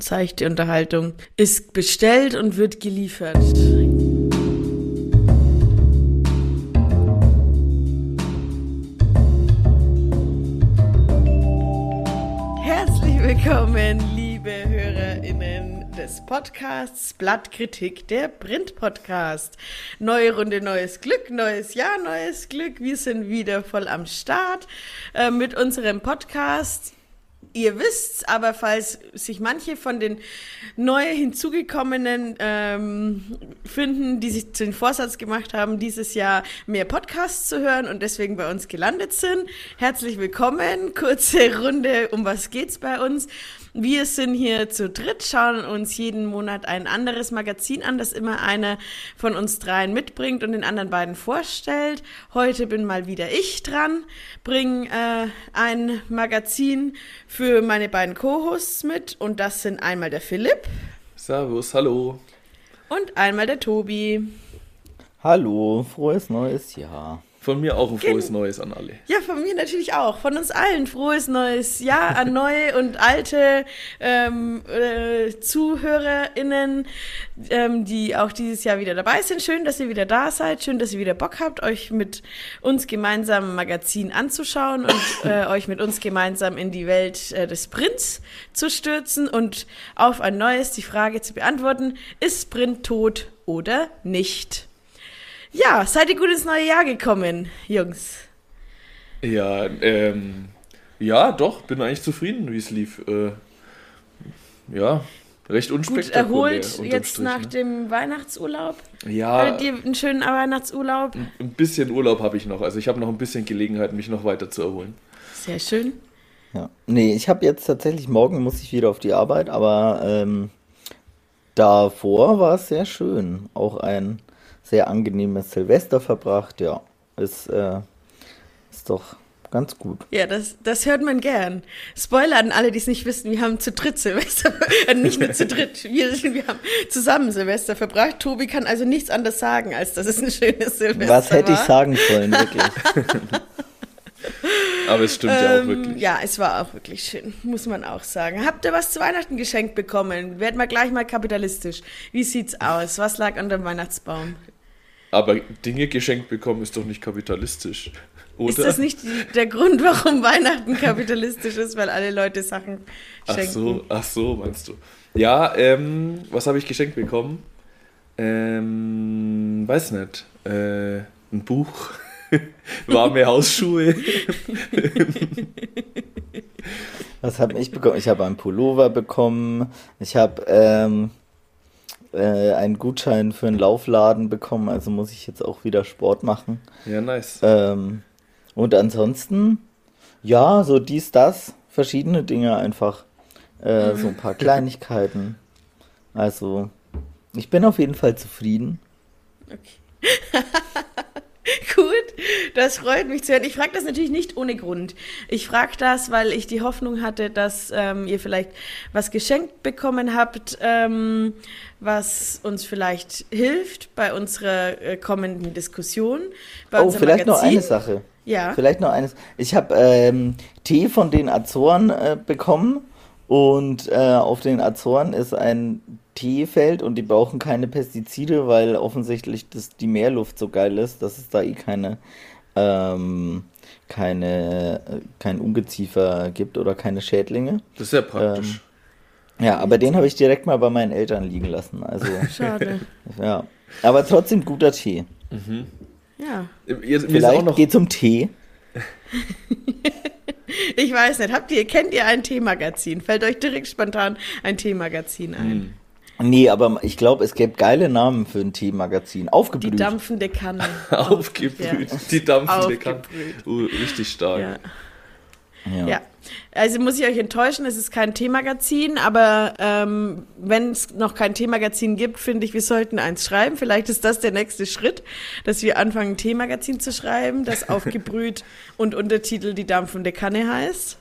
Seichte Unterhaltung ist bestellt und wird geliefert. Herzlich willkommen, liebe HörerInnen des Podcasts Blattkritik, der Print-Podcast. Neue Runde, neues Glück, neues Jahr, neues Glück. Wir sind wieder voll am Start äh, mit unserem Podcast ihr wisst's, aber falls sich manche von den neu hinzugekommenen ähm, finden, die sich den Vorsatz gemacht haben, dieses Jahr mehr Podcasts zu hören und deswegen bei uns gelandet sind, herzlich willkommen. Kurze Runde, um was geht's bei uns? Wir sind hier zu dritt, schauen uns jeden Monat ein anderes Magazin an, das immer einer von uns dreien mitbringt und den anderen beiden vorstellt. Heute bin mal wieder ich dran, bringe äh, ein Magazin für meine beiden Co-Hosts mit und das sind einmal der Philipp. Servus, hallo. Und einmal der Tobi. Hallo, frohes neues Jahr. Von mir auch ein frohes Gen Neues an alle. Ja, von mir natürlich auch. Von uns allen frohes neues Jahr an neue und alte ähm, äh, ZuhörerInnen, ähm, die auch dieses Jahr wieder dabei sind. Schön, dass ihr wieder da seid. Schön, dass ihr wieder Bock habt, euch mit uns gemeinsam ein Magazin anzuschauen und äh, euch mit uns gemeinsam in die Welt äh, des Prints zu stürzen und auf ein neues die Frage zu beantworten, ist Print tot oder nicht? Ja, seid ihr gut ins neue Jahr gekommen, Jungs? Ja, ähm, ja, doch, bin eigentlich zufrieden, wie es lief. Äh, ja, recht unspektakulär. Gut erholt jetzt Strich, nach ne? dem Weihnachtsurlaub? Ja. Hattet ihr einen schönen Weihnachtsurlaub? Ein bisschen Urlaub habe ich noch. Also ich habe noch ein bisschen Gelegenheit, mich noch weiter zu erholen. Sehr schön. Ja. Nee, ich habe jetzt tatsächlich, morgen muss ich wieder auf die Arbeit, aber ähm, davor war es sehr schön. Auch ein sehr angenehmes Silvester verbracht. Ja, ist, äh, ist doch ganz gut. Ja, das, das hört man gern. Spoiler an alle, die es nicht wissen, wir haben zu dritt Silvester, äh, nicht nur zu dritt, wir, wir haben zusammen Silvester verbracht. Tobi kann also nichts anderes sagen, als dass es ein schönes Silvester war. Was hätte war. ich sagen sollen, wirklich? Aber es stimmt ähm, ja auch ähm, wirklich. Ja, es war auch wirklich schön, muss man auch sagen. Habt ihr was zu Weihnachten geschenkt bekommen? Werden wir gleich mal kapitalistisch. Wie sieht's aus? Was lag unter dem Weihnachtsbaum? Aber Dinge geschenkt bekommen ist doch nicht kapitalistisch. Oder? Ist das nicht der Grund, warum Weihnachten kapitalistisch ist, weil alle Leute Sachen schenken? Ach so, ach so meinst du. Ja, ähm, was habe ich geschenkt bekommen? Ähm, weiß nicht. Äh, ein Buch. Warme Hausschuhe. was habe ich bekommen? Ich habe einen Pullover bekommen. Ich habe ähm, äh, einen Gutschein für einen Laufladen bekommen, also muss ich jetzt auch wieder Sport machen. Ja, nice. Ähm, und ansonsten, ja, so dies, das, verschiedene Dinge einfach. Äh, so ein paar Kleinigkeiten. Also, ich bin auf jeden Fall zufrieden. Okay. Gut, das freut mich zu hören. Ich frage das natürlich nicht ohne Grund. Ich frage das, weil ich die Hoffnung hatte, dass ähm, ihr vielleicht was geschenkt bekommen habt, ähm, was uns vielleicht hilft bei unserer äh, kommenden Diskussion. oh, vielleicht Magazin. noch eine Sache. Ja. Vielleicht noch eines. Ich habe ähm, Tee von den Azoren äh, bekommen und äh, auf den Azoren ist ein Teefeld und die brauchen keine Pestizide, weil offensichtlich das, die Meerluft so geil ist, dass es da eh keine, ähm, keine, äh, kein Ungeziefer gibt oder keine Schädlinge. Das ist ja praktisch. Ähm, ja, aber den habe ich direkt mal bei meinen Eltern liegen lassen. Also, Schade. Ja. Aber trotzdem guter Tee. Mhm. Ja. Jetzt, Vielleicht geht zum Tee. ich weiß nicht. Habt ihr, kennt ihr ein Teemagazin? Fällt euch direkt spontan ein Teemagazin ein? Nee, aber ich glaube, es gäbe geile Namen für ein Teemagazin. Aufgebrüht. Die dampfende Kanne. Aufgebrüht. Ja. Die dampfende Kanne. Uh, richtig stark. Ja. ja. ja. Also muss ich euch enttäuschen, es ist kein Teemagazin, aber ähm, wenn es noch kein Teemagazin gibt, finde ich, wir sollten eins schreiben. Vielleicht ist das der nächste Schritt, dass wir anfangen, ein Teemagazin zu schreiben, das aufgebrüht und Untertitel Die dampfende Kanne heißt.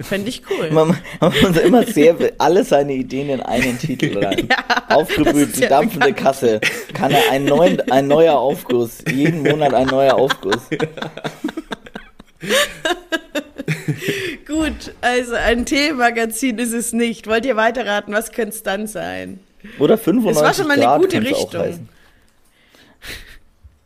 Fände ich cool. Man, man muss immer sehr, alle seine Ideen in einen Titel rein. ja, aufgebrüht, die dampfende bekannt. Kasse. Kanne, ein, neuen, ein neuer Aufguss. Jeden Monat ein neuer Aufguss. Gut, also ein Teemagazin ist es nicht. Wollt ihr weiterraten? Was könnte es dann sein? Oder 95 Es war schon mal eine Grad gute kann's auch Richtung.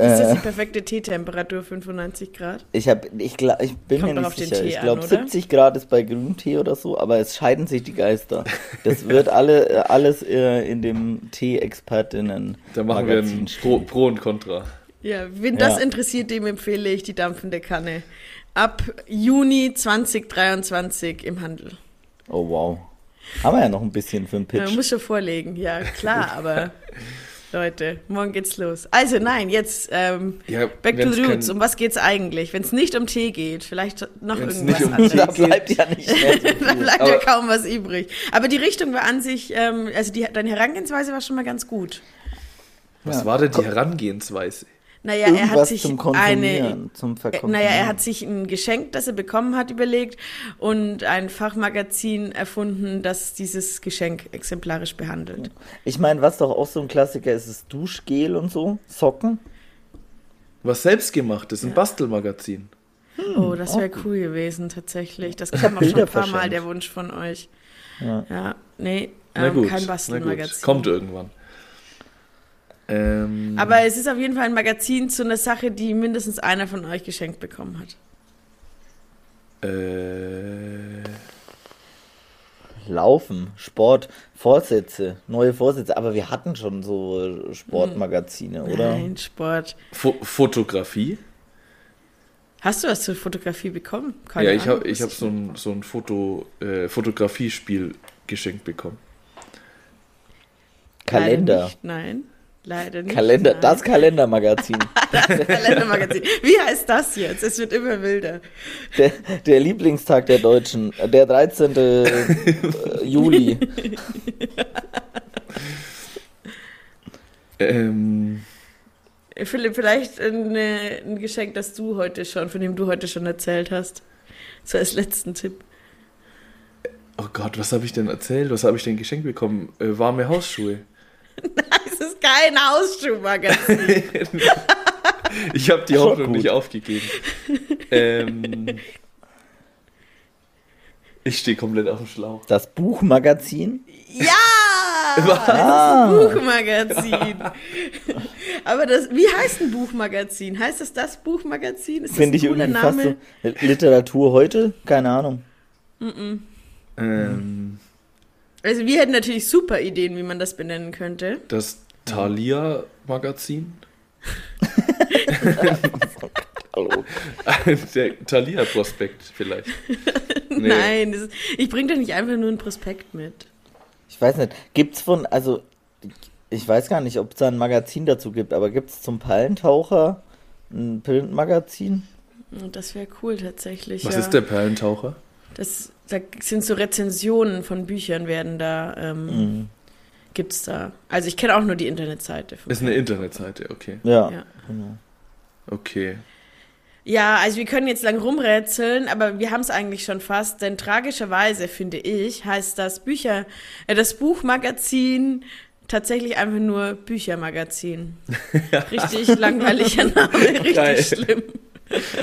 Ist das Äh, die perfekte Teetemperatur, 95 Grad? ich, hab, ich, gla- ich bin Kommt mir nicht sicher. Ich glaube, oder? 70 Grad ist bei Grüntee oder so, aber es scheiden sich die Geister. Das wird alle, äh, alles äh, in dem Tee-Expertinnen. Da machen wir ein. Pro, Pro und Contra. Ja, wen das Ja. interessiert, dem empfehle ich die dampfende Kanne. Ab Juni 2023 im Handel. Oh wow. Haben wir ja noch ein bisschen für einen Man Pitch. muss schon vorlegen, ja klar, aber Leute, morgen geht's los. Also nein, jetzt ähm, Ja, back to the roots. kein- Um was geht's eigentlich? Wenn es nicht um Tee geht, vielleicht noch Wenn's irgendwas nicht um anderes. da bleibt ja nicht mehr so da bleibt ja Aber- kaum was übrig. Aber die Richtung war an sich, ähm, also die, deine Herangehensweise war schon mal ganz gut. Was Ja. war denn die Herangehensweise? Naja, er hat sich zum eine, zum Äh, Verkonsumieren. Naja, er hat sich ein Geschenk, das er bekommen hat, überlegt und ein Fachmagazin erfunden, das dieses Geschenk exemplarisch behandelt. Ich meine, was doch auch so ein Klassiker ist, ist Duschgel und so, Socken. Was selbstgemachtes, ein Bastelmagazin. oh, das wäre cool gewesen, tatsächlich. Das kam auch schon ein paar Mal, der Wunsch von euch. Ja. Ja, nee, Na ähm, gut, kein na Bastelmagazin. gut. Kommt irgendwann. Ähm, Aber es ist auf jeden Fall ein Magazin zu einer Sache, die mindestens einer von euch geschenkt bekommen hat. äh, Laufen, Sport, Vorsätze, neue Vorsätze. Aber wir hatten schon so Sportmagazine, oder? Nein, Sport. Fo Fotografie. Hast du was zur Fotografie bekommen? ja, ich habe ich hab so ein, so ein Foto, äh, Fotografiespiel geschenkt bekommen. Kalender. Nicht, nein, leider nicht. Kalender, nein. das Kalendermagazin. Kalendermagazin. Wie heißt das jetzt? Es wird immer wilder. der, der Lieblingstag der Deutschen, äh, der 13. äh, Juli. Ähm, Philipp, vielleicht eine, ein Geschenk, das du heute schon, von dem du heute schon erzählt hast. So als letzten Tipp. oh Gott, was habe ich denn erzählt? Was habe ich denn geschenkt bekommen? Äh, warme Hausschuhe. Es ist kein Hausschuhmagazin. Ich habe die Hoffnung nicht aufgegeben. ähm, ich stehe komplett auf dem Schlauch. Das Buchmagazin. ja! Ah. Das ein Buchmagazin. Aber das, wie heißt ein Buchmagazin? Heißt das das Buchmagazin? Ist das Finde ein ich irgendwie fast Name? so. Literatur heute? Keine Ahnung. Ähm, Also wir hätten natürlich super Ideen, wie man das benennen könnte. das Thalia-Magazin. Hallo. Der Thalia-Prospekt vielleicht. Nee. Nein, ist, ich bringe doch nicht einfach nur ein Prospekt mit. Ich weiß nicht. Gibt's von, also, ich weiß gar nicht, ob es da ein Magazin dazu gibt, aber gibt es zum Pallentaucher ein Printmagazin? Und Das wäre cool tatsächlich. Was ja. ist der Perlentaucher? Das, da sind so Rezensionen von Büchern werden da, ähm, Mhm. gibt's da. Also ich kenne auch nur die Internetseite. Von Ist eine Internetseite, okay. Ja. Ja. Genau. Okay. Ja, also wir können jetzt lang rumrätseln, aber wir haben es eigentlich schon fast, denn tragischerweise, finde ich, heißt das Bücher, äh, das Buchmagazin tatsächlich einfach nur Büchermagazin. Richtig langweiliger Name, richtig Geil. schlimm.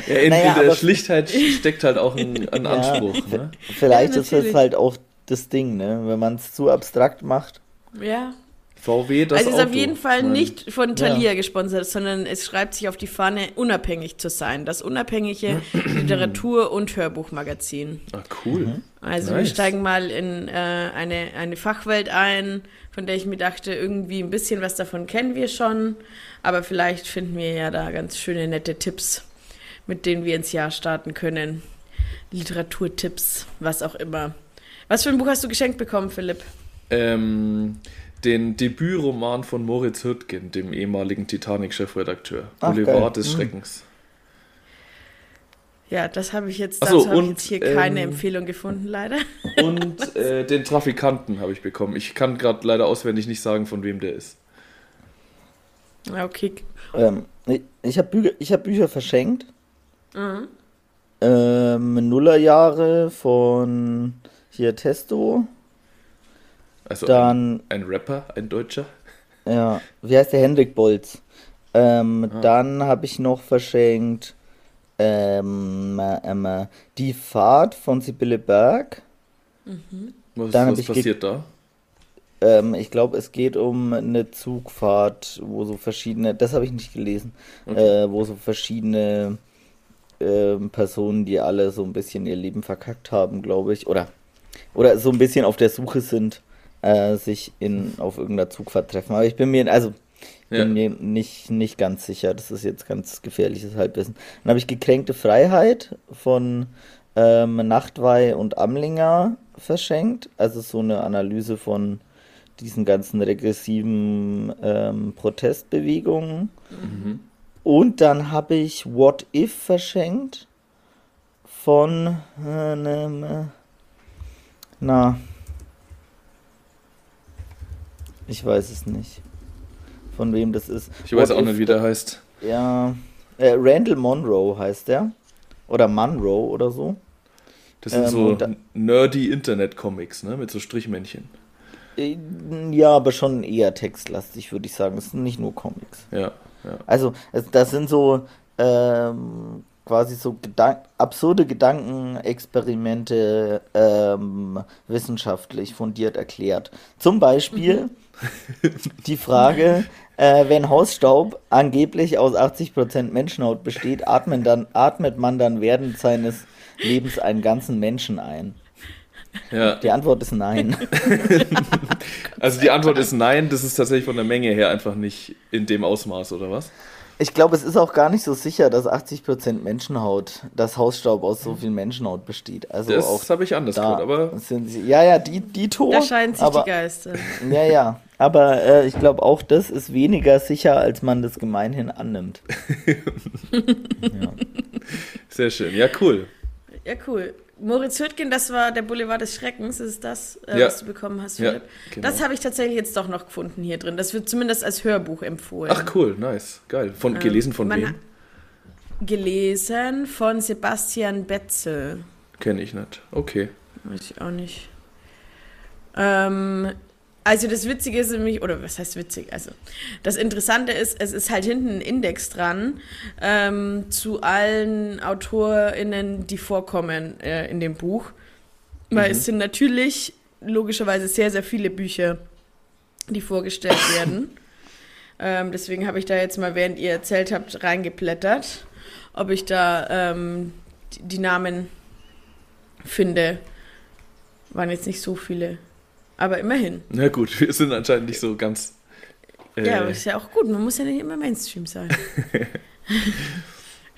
Ja, in, Naja, in der Schlichtheit steckt halt auch ein, ein Ja. Anspruch. Ne? Vielleicht Ja, ist das halt auch das Ding, ne? Wenn man es zu abstrakt macht. Ja. VW, das also es ist Auto. auf jeden Fall Ich mein, nicht von Thalia gesponsert, sondern es schreibt sich auf die Fahne, unabhängig zu sein. Das unabhängige Literatur- und Hörbuchmagazin. Ah, cool. Mhm. Also wir Nice. steigen mal in äh, eine, eine Fachwelt ein, von der ich mir dachte, irgendwie ein bisschen was davon kennen wir schon, aber vielleicht finden wir ja da ganz schöne, nette Tipps, mit denen wir ins Jahr starten können. Literaturtipps, was auch immer. Was für ein Buch hast du geschenkt bekommen, Philipp? Ähm, den Debütroman von Moritz Hürtgen, dem ehemaligen Titanic-Chefredakteur. Boulevard des Mhm. Schreckens. Ja, das habe ich jetzt, so, dazu habe ich und, jetzt hier keine ähm, Empfehlung gefunden, leider. Und äh, den Trafikanten habe ich bekommen. Ich kann gerade leider auswendig nicht sagen, von wem der ist. Okay. Ähm, ich ich habe Bücher, ich hab Bücher verschenkt. Mhm. Ähm, Nullerjahre von hier Testo. Also Dann, ein, ein Rapper, ein Deutscher. ja, wie heißt der? Hendrik Bolz. Ähm, Ah. Dann habe ich noch verschenkt ähm, ähm, Die Fahrt von Sibylle Berg. Was, Dann hab was passiert da? Ähm, ich glaube, es geht um eine Zugfahrt, wo so verschiedene, das habe ich nicht gelesen, Okay. äh, wo so verschiedene ähm, Personen, die alle so ein bisschen ihr Leben verkackt haben, glaube ich, oder, oder so ein bisschen auf der Suche sind, äh, sich in, auf irgendeiner Zugfahrt treffen. Aber ich bin mir, also, Ja. bin mir nicht, nicht ganz sicher. Das ist jetzt ganz gefährliches Halbwissen. Dann habe ich Gekränkte Freiheit von ähm, Nachtwey und Amlinger verschenkt. Also so eine Analyse von diesen ganzen regressiven ähm, Protestbewegungen. Und dann habe ich What If verschenkt von nem, äh, na ich weiß es nicht. Von wem das ist. Ich weiß What auch nicht, wie der heißt. Ja, äh, Randall Monroe heißt der. Oder Monroe oder so. Das sind Ähm, so nerdy Internet-Comics, ne? Mit so Strichmännchen. Äh, Ja, aber schon eher textlastig, würde ich sagen. Es sind nicht nur Comics. Ja, ja. Also, es, das sind so ähm, quasi so Gedan absurde Gedankenexperimente ähm, wissenschaftlich fundiert erklärt. Zum Beispiel die Frage, äh, wenn Hausstaub angeblich aus 80% Menschenhaut besteht, atmen dann, atmet man dann während seines Lebens einen ganzen Menschen ein? Ja. Die Antwort ist nein. Also die Antwort ist nein, das ist tatsächlich von der Menge her einfach nicht in dem Ausmaß, oder was? Ich glaube, es ist auch gar nicht so sicher, dass 80% Menschenhaut, dass Hausstaub aus so viel Menschenhaut besteht. Also auch Das habe ich anders da gehört, aber sind sie. Ja, ja, die, die Tor. Da scheinen sich aber, die Geister. Ja, ja. Aber äh, ich glaube auch, das ist weniger sicher, als man das gemeinhin annimmt. ja. sehr schön. Ja, cool. Ja, cool. Moritz Hürtgen, das war der Boulevard des Schreckens, ist das, äh, Ja. was du bekommen hast, Ja, Philipp. genau. Das habe ich tatsächlich jetzt doch noch gefunden hier drin. Das wird zumindest als Hörbuch empfohlen. Ach cool, nice, geil. Von, gelesen von wem? Gelesen von Sebastian Betzel. Kenne ich nicht. Okay. Weiß ich auch nicht. Ähm, also das Witzige ist nämlich, oder was heißt witzig? Also das Interessante ist, es ist halt hinten ein Index dran ähm, zu allen AutorInnen, die vorkommen äh, in dem Buch. Weil es sind natürlich logischerweise sehr, sehr viele Bücher, die vorgestellt werden. Ähm, deswegen habe ich da jetzt mal, während ihr erzählt habt, reingeblättert, ob ich da ähm, die, die Namen finde. Waren jetzt nicht so viele. Aber immerhin. Na gut, wir sind anscheinend nicht so ganz. Äh, Ja, aber ist ja auch gut. Man muss ja nicht immer Mainstream sein.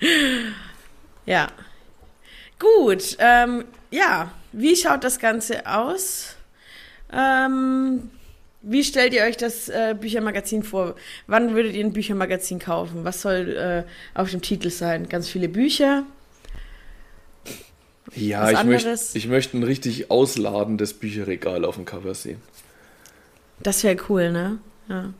ja. Gut. Ähm, ja, wie schaut das Ganze aus? Ähm, wie stellt ihr euch das äh, Büchermagazin vor? Wann würdet ihr ein Büchermagazin kaufen? Was soll äh, auf dem Titel sein? Ganz viele Bücher? Ja, was ich möchte, ich möchte ein richtig ausladendes Bücherregal auf dem Cover sehen. Das wäre cool, ne? Ja.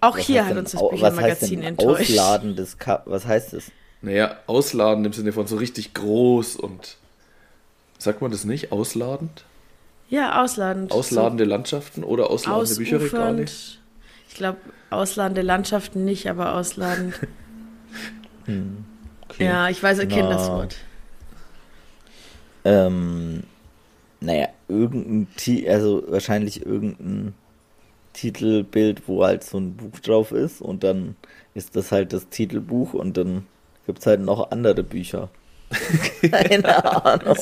Auch Was hier hat denn uns das au- was heißt Büchermagazin denn enttäuscht. Ausladen des Ka Was heißt das? Naja, ausladen im Sinne von so richtig groß und. Sagt man das nicht? Ausladend? Ja, ausladend. Ausladende Landschaften oder ausladende Bücherregale? Ausufernd. Ich glaube, ausladende Landschaften nicht, aber ausladend. Okay. ja, ich weiß, ich kenne Na. das Wort. Ähm, naja, irgendein Ti also wahrscheinlich irgendein Titelbild, wo halt so ein Buch drauf ist und dann ist das halt das Titelbuch und dann gibt es halt noch andere Bücher. Keine Ahnung.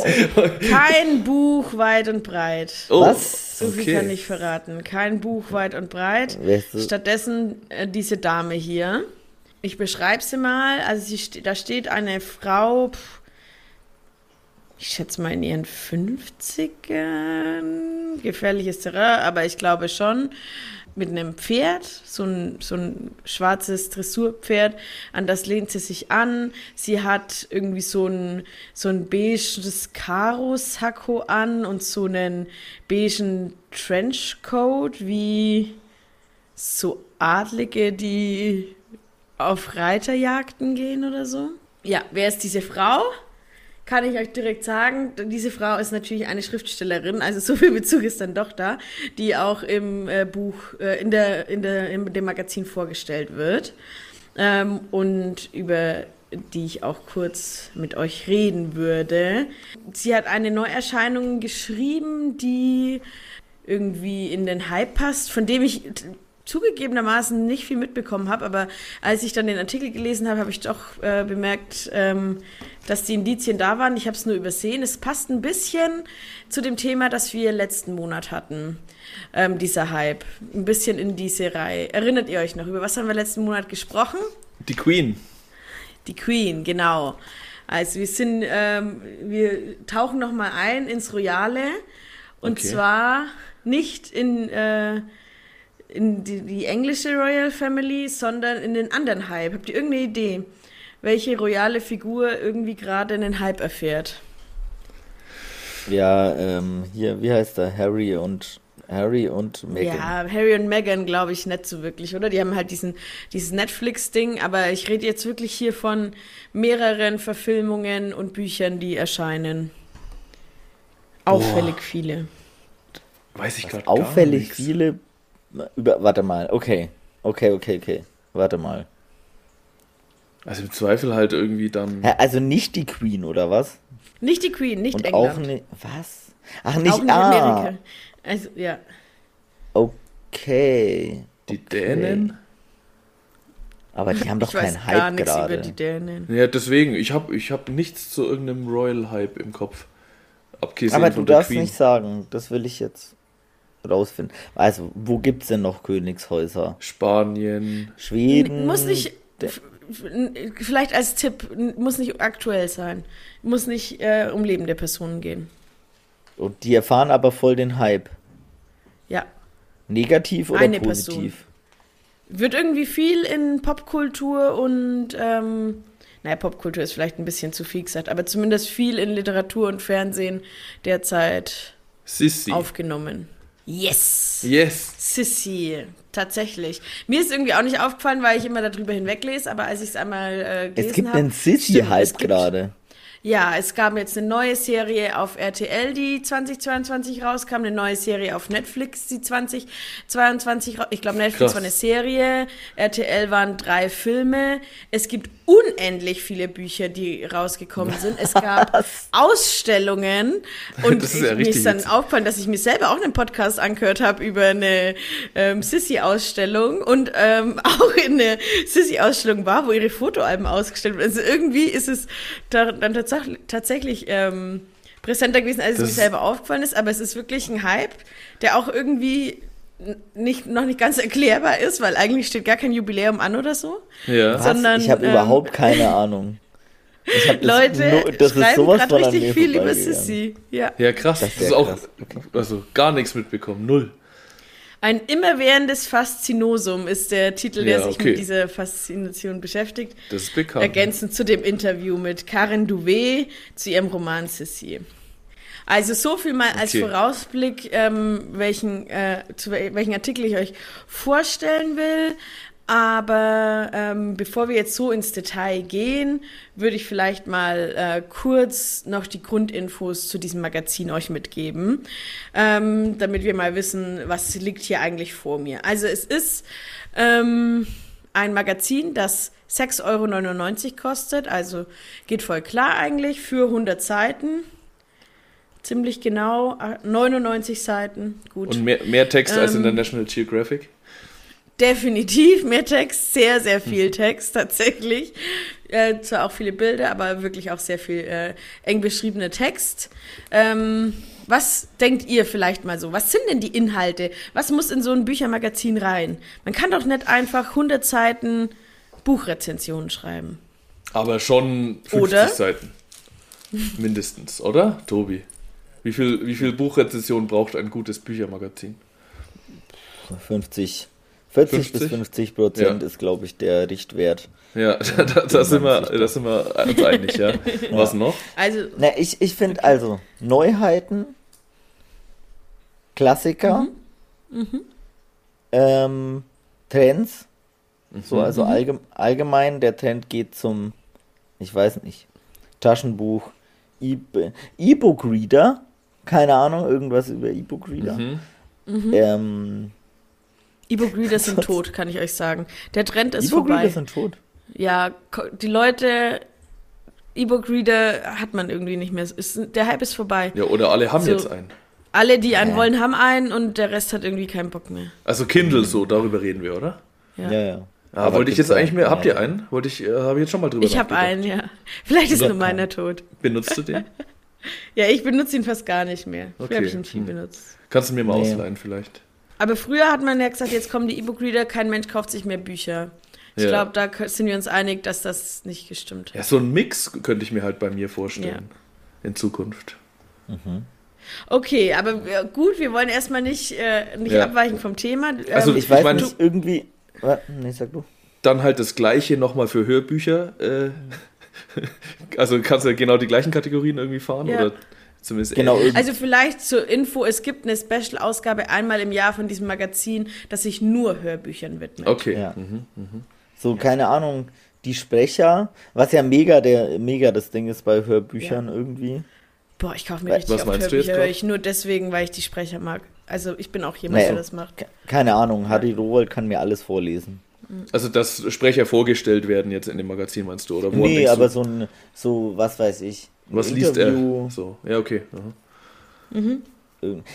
Kein Buch weit und breit. Oh, Was? So viel okay. kann ich verraten. Kein Buch weit und breit. Weißt du- Stattdessen äh, diese Dame hier. Ich beschreibe sie mal. Also sie ste da steht eine Frau, pff, ich schätze mal in ihren 50ern. Gefährliches Terrain, aber ich glaube schon. Mit einem Pferd, so ein, so ein schwarzes Dressurpferd, an das lehnt sie sich an. Sie hat irgendwie so ein, so ein beiges Karo-Sakko an und so einen beigen Trenchcoat, wie so Adlige, die auf Reiterjagden gehen oder so. Ja, wer ist diese Frau? Kann ich euch direkt sagen, diese Frau ist natürlich eine Schriftstellerin, also so viel Bezug ist dann doch da, die auch im äh, Buch, äh, in, der, in, der, in dem Magazin vorgestellt wird. Ähm, und über die ich auch kurz mit euch reden würde. Sie hat eine Neuerscheinung geschrieben, die irgendwie in den Hype passt, von dem ich zugegebenermaßen nicht viel mitbekommen habe, aber als ich dann den Artikel gelesen habe, habe ich doch äh, bemerkt, ähm, dass die Indizien da waren. Ich habe es nur übersehen. Es passt ein bisschen zu dem Thema, das wir letzten Monat hatten, ähm, dieser Hype. Ein bisschen in diese Reihe. Erinnert ihr euch noch? Über was haben wir letzten Monat gesprochen? Die Queen. Die Queen, genau. Also wir sind, ähm, wir tauchen noch mal ein ins Royale und okay. zwar nicht in äh, in die, die, englische Royal Family, sondern in den anderen Hype. Habt ihr irgendeine Idee, welche royale Figur irgendwie gerade einen Hype erfährt? Ja, ähm, hier, wie heißt er? Harry und Harry und Meghan. Ja, Harry und Meghan glaube ich nicht so wirklich, oder? Die haben halt diesen, dieses Netflix-Ding, aber ich rede jetzt wirklich hier von mehreren Verfilmungen und Büchern, die erscheinen. Auffällig Boah. viele. Weiß ich gerade Auffällig viele über, warte mal, okay. Okay, okay, okay. Warte mal. Also im Zweifel halt irgendwie dann. Ja, also nicht die Queen, oder was? Nicht die Queen, nicht Und England. Auch nicht. Was? Ach, nicht, auch nicht ah. Amerika. Also, ja. Okay. Die Dänen? Aber die haben doch ich keinen Hype gar nichts gerade. Über die Dänen. Ja, deswegen, ich habe ich hab nichts zu irgendeinem Royal Hype im Kopf. Abgesehen Aber du darfst Queen. nicht sagen, das will ich jetzt rausfinden. Also, wo gibt es denn noch Königshäuser? Spanien. Schweden. Muss nicht, vielleicht als Tipp, muss nicht aktuell sein. Muss nicht äh, um lebende Personen gehen. Und die erfahren aber voll den Hype. Ja. Negativ oder Eine positiv? Person. Wird irgendwie viel in Popkultur und, ähm, naja, Popkultur ist vielleicht ein bisschen zu viel gesagt, aber zumindest viel in Literatur und Fernsehen derzeit Sissi. aufgenommen. Yes. Yes. Sissy, tatsächlich. Mir ist irgendwie auch nicht aufgefallen, weil ich immer darüber hinweglese, aber als ich es einmal äh, gelesen Es gibt einen Sissy-Hype gerade. Ja, es gab jetzt eine neue Serie auf RTL, die 2022 rauskam, eine neue Serie auf Netflix, die 2022 Ich glaube, Netflix Krass. war eine Serie, RTL waren drei Filme. Es gibt unendlich viele Bücher, die rausgekommen sind. Es gab Ausstellungen und das ist ja mir ist dann aufgefallen, dass ich mir selber auch einen Podcast angehört habe über eine ähm, Sissy-Ausstellung und ähm, auch in eine Sissy-Ausstellung war, wo ihre Fotoalben ausgestellt wurden. Also irgendwie ist es da, dann tatsächlich tatsächlich ähm, präsenter gewesen, als es mir selber aufgefallen ist, aber es ist wirklich ein Hype, der auch irgendwie nicht, noch nicht ganz erklärbar ist, weil eigentlich steht gar kein Jubiläum an oder so. Ja. Sondern, ich habe ähm, überhaupt keine Ahnung. Das Leute das schreiben gerade richtig viel über Sissy. Ja. ja, krass. Das, das ist auch okay. also gar nichts mitbekommen. Null. Ein immerwährendes Faszinosum ist der Titel, der ja, sich okay. mit dieser Faszination beschäftigt. Das ist bekannt. Ergänzend zu dem Interview mit Karen Douvet zu ihrem Roman Sissy. Also so viel mal als okay. Vorausblick, ähm, welchen, äh, zu welchen Artikel ich euch vorstellen will. Aber ähm, bevor wir jetzt so ins Detail gehen, würde ich vielleicht mal äh, kurz noch die Grundinfos zu diesem Magazin euch mitgeben, ähm, damit wir mal wissen, was liegt hier eigentlich vor mir. Also es ist ähm, ein Magazin, das 6,99 Euro kostet, also geht voll klar eigentlich für 100 Seiten. Ziemlich genau, 99 Seiten, gut. Und mehr, mehr Text als in der ähm, National Geographic? Definitiv mehr Text, sehr, sehr viel Text tatsächlich. Äh, zwar auch viele Bilder, aber wirklich auch sehr viel äh, eng beschriebener Text. Ähm, was denkt ihr vielleicht mal so? Was sind denn die Inhalte? Was muss in so ein Büchermagazin rein? Man kann doch nicht einfach 100 Seiten Buchrezensionen schreiben. Aber schon 50 oder? Seiten. Mindestens, oder, Tobi? Wie viel, wie viel Buchrezension braucht ein gutes Büchermagazin? 50. 40 50? bis 50 Prozent ja. ist, glaube ich, der Richtwert. Ja, da, da, da sind, wir, da sind wir uns einig, ja. Was noch? Also, Na, ich, ich finde also Neuheiten, Klassiker, mhm. Mhm. Ähm, Trends, mhm. so also mhm. allgemein, allgemein, der Trend geht zum, ich weiß nicht, Taschenbuch, E-Book-Reader, keine Ahnung, irgendwas über E-Book-Reader. Mhm. Mhm. Ähm, E-Book-Reader sind tot, kann ich euch sagen. Der Trend ist e vorbei. E-Book-Reader sind tot. Ja, die Leute, E-Book-Reader hat man irgendwie nicht mehr. Ist, der Hype ist vorbei. Ja, oder alle haben so, jetzt einen. Alle, die einen wollen, haben einen und der Rest hat irgendwie keinen Bock mehr. Also Kindle so, darüber reden wir, oder? Ja, ja. ja. Ah, wollte ich jetzt eigentlich mehr. Habt ihr einen? Wollte ich, äh, habe ich jetzt schon mal drüber Ich habe einen, ja. Vielleicht ist nur meiner tot. Benutzt du den? ja, ich benutze ihn fast gar nicht mehr. Früher okay. habe ich ihn viel hm. benutzt. Kannst du mir mal nee. ausleihen, vielleicht? Aber früher hat man ja gesagt, jetzt kommen die E-Book-Reader, kein Mensch kauft sich mehr Bücher. Ich ja. glaube, da sind wir uns einig, dass das nicht gestimmt hat. Ja, so ein Mix könnte ich mir halt bei mir vorstellen. Ja. In Zukunft. Mhm. Okay, aber gut, wir wollen erstmal nicht, äh, nicht ja. abweichen vom Thema. Also ähm, ich weiß ich mein, nicht, irgendwie. Nee, sag du. Dann halt das gleiche nochmal für Hörbücher. Äh, also kannst du genau die gleichen Kategorien irgendwie fahren? Ja. Oder zumindest genau. Also vielleicht zur Info, es gibt eine Special-Ausgabe einmal im Jahr von diesem Magazin, das sich nur Hörbüchern widmet. Okay. Ja. Mhm, mh. So, keine Ahnung, die Sprecher, was ja mega der mega das Ding ist bei Hörbüchern ja. irgendwie. Boah, ich kaufe mir richtig was oft Hörbücher, höre ich nur deswegen, weil ich die Sprecher mag. Also ich bin auch jemand, naja, der das macht. Keine Ahnung, Harry Rowold kann mir alles vorlesen. Also dass Sprecher vorgelstellt werden jetzt in dem Magazin, meinst du? Oder wo nee, aber so ein, so, was weiß ich. Was Interview. liest er? So, ja, okay. Mhm.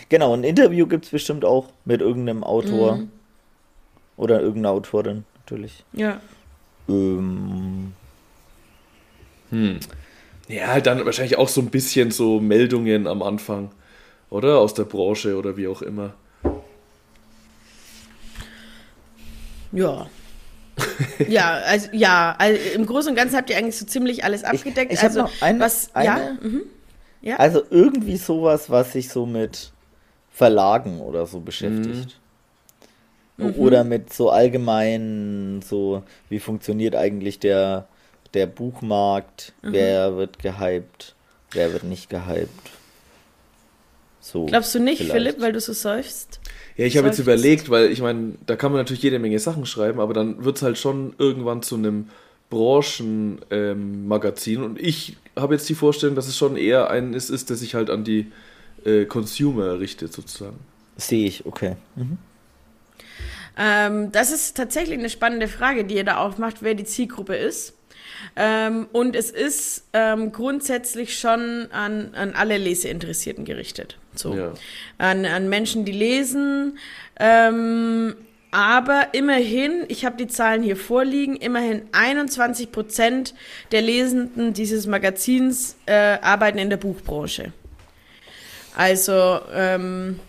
Genau, ein Interview gibt es bestimmt auch mit irgendeinem Autor. Mhm. Oder irgendeiner Autorin, natürlich. Ja. Ähm. Hm. Ja, dann wahrscheinlich auch so ein bisschen so Meldungen am Anfang, oder? Aus der Branche oder wie auch immer. Ja. ja, also ja, also im Großen und Ganzen habt ihr eigentlich so ziemlich alles abgedeckt. Ich, ich also noch eine, was, eine, ja? Mhm. ja? Also irgendwie sowas, was sich so mit Verlagen oder so beschäftigt. Mhm. Oder mit so allgemein so, wie funktioniert eigentlich der der Buchmarkt, mhm. wer wird gehypt, wer wird nicht gehypt. So. Glaubst du nicht, vielleicht. Philipp, weil du so seufzt? Ja, ich habe jetzt überlegt, weil ich meine, da kann man natürlich jede Menge Sachen schreiben, aber dann wird es halt schon irgendwann zu einem Branchenmagazin. Ähm, und ich habe jetzt die Vorstellung, dass es schon eher ein ist, ist der sich halt an die äh, Consumer richtet, sozusagen. Sehe ich, okay. Mhm. Ähm, das ist tatsächlich eine spannende Frage, die ihr da aufmacht, wer die Zielgruppe ist. Ähm, und es ist ähm, grundsätzlich schon an, an alle Leseinteressierten gerichtet. So. Ja. An, an Menschen, die lesen. Ähm, aber immerhin, ich habe die Zahlen hier vorliegen, immerhin 21 Prozent der Lesenden dieses Magazins äh, arbeiten in der Buchbranche. Also ähm,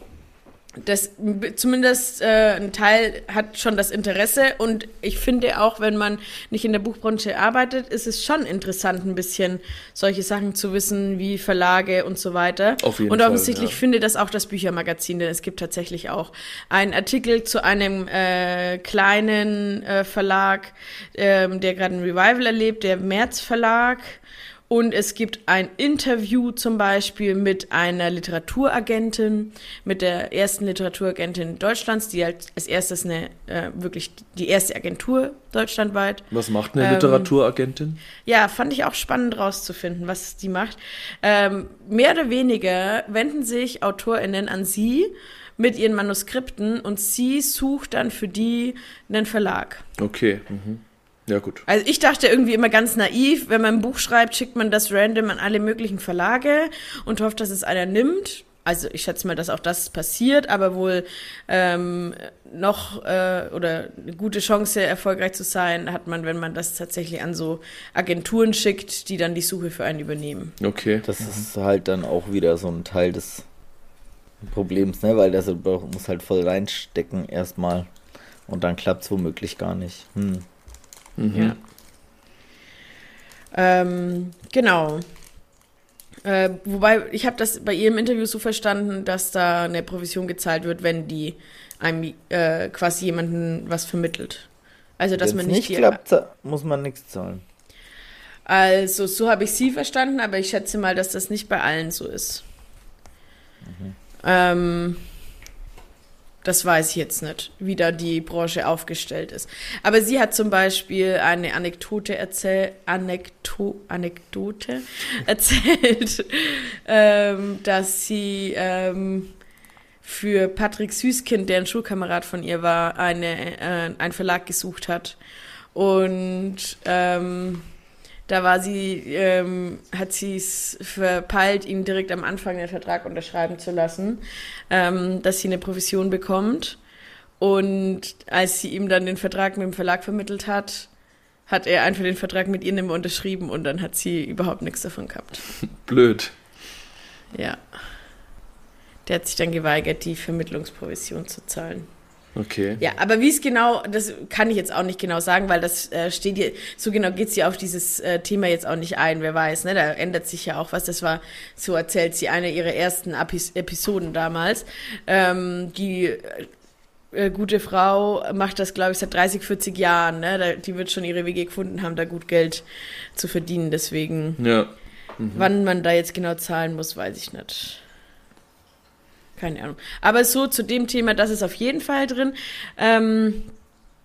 das zumindest äh, ein Teil hat schon das Interesse und ich finde auch, wenn man nicht in der Buchbranche arbeitet, ist es schon interessant, ein bisschen solche Sachen zu wissen, wie Verlage und so weiter. Auf jeden und Fall, offensichtlich ja. finde das auch das Büchermagazin, denn es gibt tatsächlich auch einen Artikel zu einem äh, kleinen äh, Verlag, ähm, der gerade ein Revival erlebt, der März Verlag. Und es gibt ein Interview zum Beispiel mit einer Literaturagentin, mit der ersten Literaturagentin Deutschlands, die halt als erstes eine, äh, wirklich die erste Agentur deutschlandweit. Was macht eine ähm, Literaturagentin? Ja, fand ich auch spannend rauszufinden, was die macht. Ähm, mehr oder weniger wenden sich AutorInnen an sie mit ihren Manuskripten und sie sucht dann für die einen Verlag. Okay. Mhm. Ja, gut. Also ich dachte irgendwie immer ganz naiv, wenn man ein Buch schreibt, schickt man das random an alle möglichen Verlage und hofft, dass es einer nimmt. Also ich schätze mal, dass auch das passiert, aber wohl ähm, noch äh, oder eine gute Chance, erfolgreich zu sein, hat man, wenn man das tatsächlich an so Agenturen schickt, die dann die Suche für einen übernehmen. Okay. Das ist halt dann auch wieder so ein Teil des Problems, ne? Weil das muss halt voll reinstecken erstmal und dann klappt es womöglich gar nicht. Hm. Mhm. Ja. Ähm, genau. Äh, wobei, ich habe das bei ihrem Interview so verstanden, dass da eine Provision gezahlt wird, wenn die einem äh, quasi jemanden was vermittelt. Also, dass Wenn's man nicht. nicht klappt, muss man nichts zahlen. Also, so habe ich sie verstanden, aber ich schätze mal, dass das nicht bei allen so ist. Mhm. Ähm, das weiß ich jetzt nicht, wie da die Branche aufgestellt ist. Aber sie hat zum Beispiel eine Anekdote, erzähl Anekto Anekdote erzählt, ähm, dass sie ähm, für Patrick Süßkind, der ein Schulkamerad von ihr war, eine, äh, einen Verlag gesucht hat. Und ähm, da war sie, ähm, hat sie es verpeilt, ihn direkt am Anfang den Vertrag unterschreiben zu lassen, ähm, dass sie eine Provision bekommt. Und als sie ihm dann den Vertrag mit dem Verlag vermittelt hat, hat er einfach den Vertrag mit ihr nicht mehr unterschrieben und dann hat sie überhaupt nichts davon gehabt. Blöd. Ja. Der hat sich dann geweigert, die Vermittlungsprovision zu zahlen. Okay. Ja, aber wie es genau, das kann ich jetzt auch nicht genau sagen, weil das äh, steht hier, so genau geht sie auf dieses äh, Thema jetzt auch nicht ein, wer weiß, ne? Da ändert sich ja auch was. Das war, so erzählt sie eine ihrer ersten Epis Episoden damals. Ähm, die äh, gute Frau macht das, glaube ich, seit 30, 40 Jahren. Ne? Da, die wird schon ihre Wege gefunden haben, da gut Geld zu verdienen. Deswegen, Ja. wann man da jetzt genau zahlen muss, weiß ich nicht. Keine Ahnung. Aber so zu dem Thema, das ist auf jeden Fall drin. Ähm,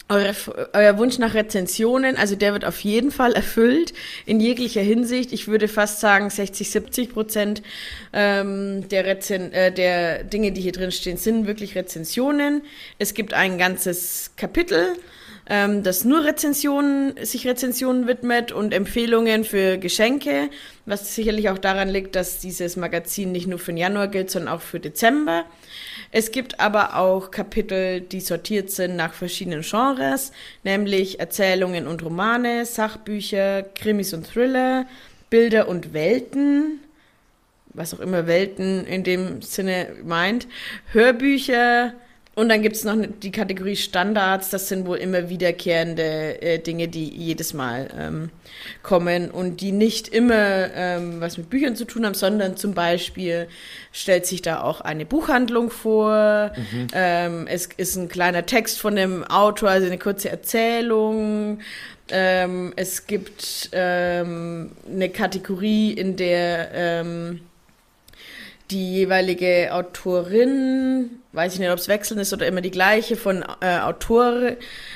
eure, euer Wunsch nach Rezensionen, also der wird auf jeden Fall erfüllt in jeglicher Hinsicht. Ich würde fast sagen, 60, 70 Prozent ähm, der, Rezen äh, der Dinge, die hier drin stehen, sind wirklich Rezensionen. Es gibt ein ganzes Kapitel, ähm, das nur Rezensionen, sich Rezensionen widmet und Empfehlungen für Geschenke, was sicherlich auch daran liegt, dass dieses Magazin nicht nur für den Januar gilt, sondern auch für Dezember. Es gibt aber auch Kapitel, die sortiert sind nach verschiedenen Genres, nämlich Erzählungen und Romane, Sachbücher, Krimis und Thriller, Bilder und Welten, was auch immer Welten in dem Sinne meint, Hörbücher und dann gibt es noch die Kategorie Standards, das sind wohl immer wiederkehrende äh, Dinge, die jedes Mal ähm, kommen und die nicht immer ähm, was mit Büchern zu tun haben, sondern zum Beispiel stellt sich da auch eine Buchhandlung vor, ähm, es ist ein kleiner Text von dem Autor, also eine kurze Erzählung. Ähm, es gibt ähm, eine Kategorie, in der ähm, die jeweilige Autorin, weiß ich nicht, ob es wechseln ist oder immer die gleiche, von äh, Autor,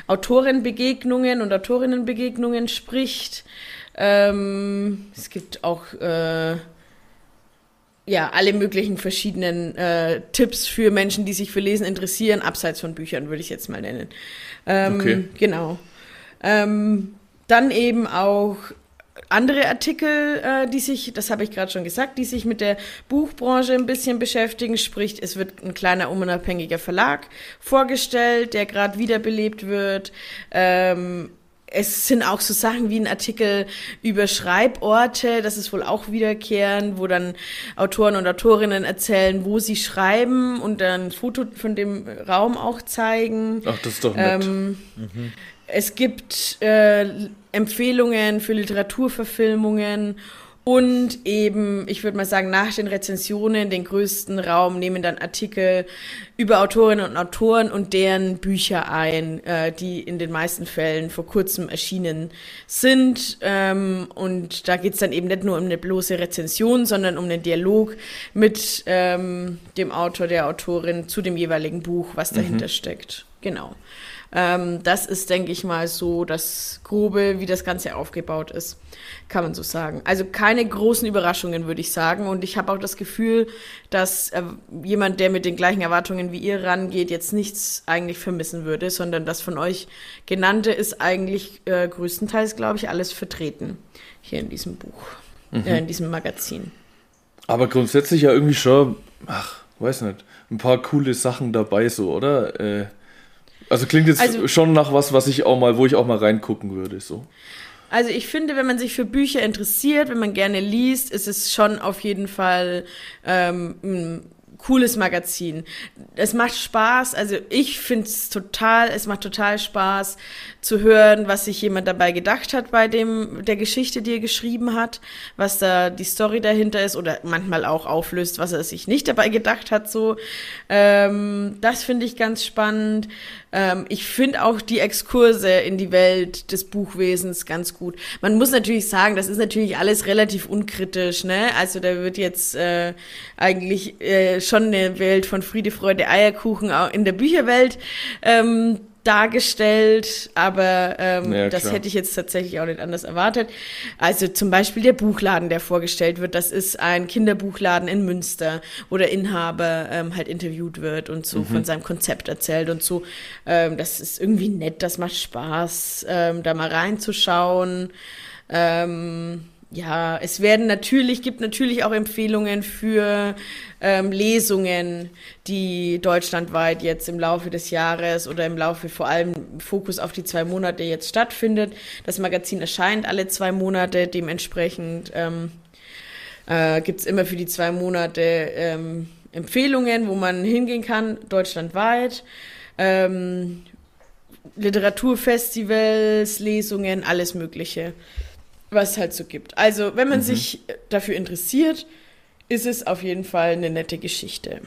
Autorenbegegnungen und Autorinnenbegegnungen spricht. Ähm, es gibt auch äh, ja alle möglichen verschiedenen äh, Tipps für Menschen, die sich für Lesen interessieren, abseits von Büchern, würde ich jetzt mal nennen. Ähm, Okay. Genau. Ähm, dann eben auch andere Artikel, äh, die sich, das habe ich gerade schon gesagt, die sich mit der Buchbranche ein bisschen beschäftigen. Sprich, es wird ein kleiner unabhängiger Verlag vorgestellt, der gerade wiederbelebt wird. Ähm, es sind auch so Sachen wie ein Artikel über Schreiborte, das ist wohl auch wiederkehrend, wo dann Autoren und Autorinnen erzählen, wo sie schreiben und dann ein Foto von dem Raum auch zeigen. Ach, das ist doch nett. Ähm, Es gibt äh, Empfehlungen für Literaturverfilmungen und eben, ich würde mal sagen, nach den Rezensionen den größten Raum nehmen dann Artikel über Autorinnen und Autoren und deren Bücher ein, äh, die in den meisten Fällen vor kurzem erschienen sind. Ähm, und da geht's dann eben nicht nur um eine bloße Rezension, sondern um einen Dialog mit ähm, dem Autor, der Autorin zu dem jeweiligen Buch, was dahinter steckt. Genau. Ähm, das ist, denke ich mal, so das Grobe, wie das Ganze aufgebaut ist, kann man so sagen. Also keine großen Überraschungen, würde ich sagen. Und ich habe auch das Gefühl, dass äh, jemand, der mit den gleichen Erwartungen wie ihr rangeht, jetzt nichts eigentlich vermissen würde, sondern das von euch genannte ist eigentlich äh, größtenteils, glaube ich, alles vertreten hier in diesem Buch, äh, in diesem Magazin. Aber grundsätzlich ja irgendwie schon, ach, weiß nicht, ein paar coole Sachen dabei so, oder? Äh, also klingt jetzt Also- schon nach was, was ich auch mal, wo ich auch mal reingucken würde, so. Also ich finde, wenn man sich für Bücher interessiert, wenn man gerne liest, ist es schon auf jeden Fall ähm, cooles Magazin. Es macht Spaß, also ich finde es total, es macht total Spaß zu hören, was sich jemand dabei gedacht hat bei dem der Geschichte, die er geschrieben hat, was da die Story dahinter ist oder manchmal auch auflöst, was er sich nicht dabei gedacht hat. So, ähm, das finde ich ganz spannend. Ähm, ich finde auch die Exkurse in die Welt des Buchwesens ganz gut. Man muss natürlich sagen, das ist natürlich alles relativ unkritisch, ne? Also da wird jetzt äh, eigentlich äh, schon eine Welt von Friede, Freude, Eierkuchen auch in der Bücherwelt ähm, dargestellt, aber ähm, ja, das hätte ich jetzt tatsächlich auch nicht anders erwartet. Also zum Beispiel der Buchladen, der vorgestellt wird, das ist ein Kinderbuchladen in Münster, wo der Inhaber ähm, halt interviewt wird und so mhm. von seinem Konzept erzählt und so. Ähm, das ist irgendwie nett, das macht Spaß, ähm, da mal reinzuschauen. Ähm, ja, es werden natürlich, gibt natürlich auch Empfehlungen für ähm, Lesungen, die deutschlandweit jetzt im Laufe des Jahres oder im Laufe vor allem Fokus auf die zwei Monate jetzt stattfindet. Das Magazin erscheint alle zwei Monate, dementsprechend ähm, äh, gibt immer für die zwei Monate ähm, Empfehlungen, wo man hingehen kann, deutschlandweit. Ähm, Literaturfestivals, Lesungen, alles Mögliche was es halt so gibt. Also, wenn man mhm. sich dafür interessiert, ist es auf jeden Fall eine nette Geschichte.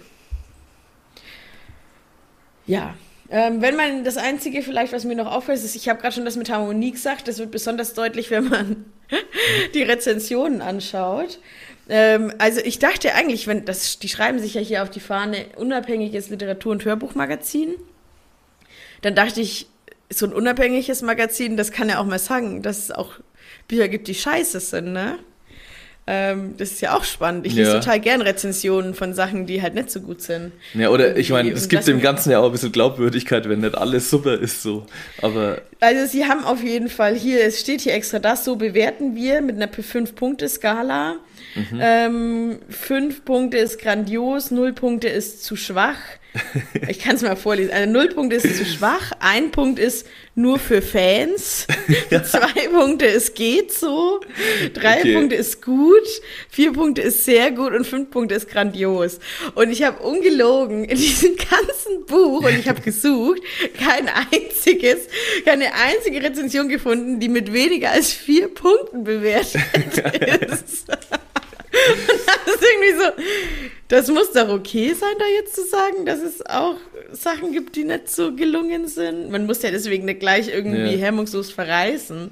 Ja, ähm, wenn man das Einzige vielleicht, was mir noch auffällt, ist, ich habe gerade schon das mit Harmonie gesagt, das wird besonders deutlich, wenn man die Rezensionen anschaut. Ähm, also ich dachte eigentlich, wenn das, die schreiben sich ja hier auf die Fahne unabhängiges Literatur- und Hörbuchmagazin, dann dachte ich, so ein unabhängiges Magazin, das kann ja auch mal sagen, dass es auch Bücher gibt, die scheiße sind, ne? Ähm, das ist ja auch spannend. Ich lese ja. total gern Rezensionen von Sachen, die halt nicht so gut sind. Ja, oder ich meine, es gibt dem Ganzen ja auch ein bisschen Glaubwürdigkeit, wenn nicht alles super ist so. Aber. Also sie haben auf jeden Fall hier, es steht hier extra das, so bewerten wir mit einer 5-Punkte-Skala. Mhm. Ähm, fünf Punkte ist grandios, null Punkte ist zu schwach. Ich kann es mal vorlesen. Also null Punkte ist zu schwach, ein Punkt ist nur für Fans, zwei Punkte ist geht so, drei okay. Punkte ist gut, vier Punkte ist sehr gut und fünf Punkte ist grandios. Und ich habe ungelogen in diesem ganzen Buch und ich habe gesucht, kein einziges, keine einzige Rezension gefunden, die mit weniger als vier Punkten bewertet ist. Das ist irgendwie so, das muss doch okay sein, da jetzt zu sagen, dass es auch Sachen gibt, die nicht so gelungen sind. Man muss ja deswegen nicht gleich irgendwie ja. hemmungslos verreißen.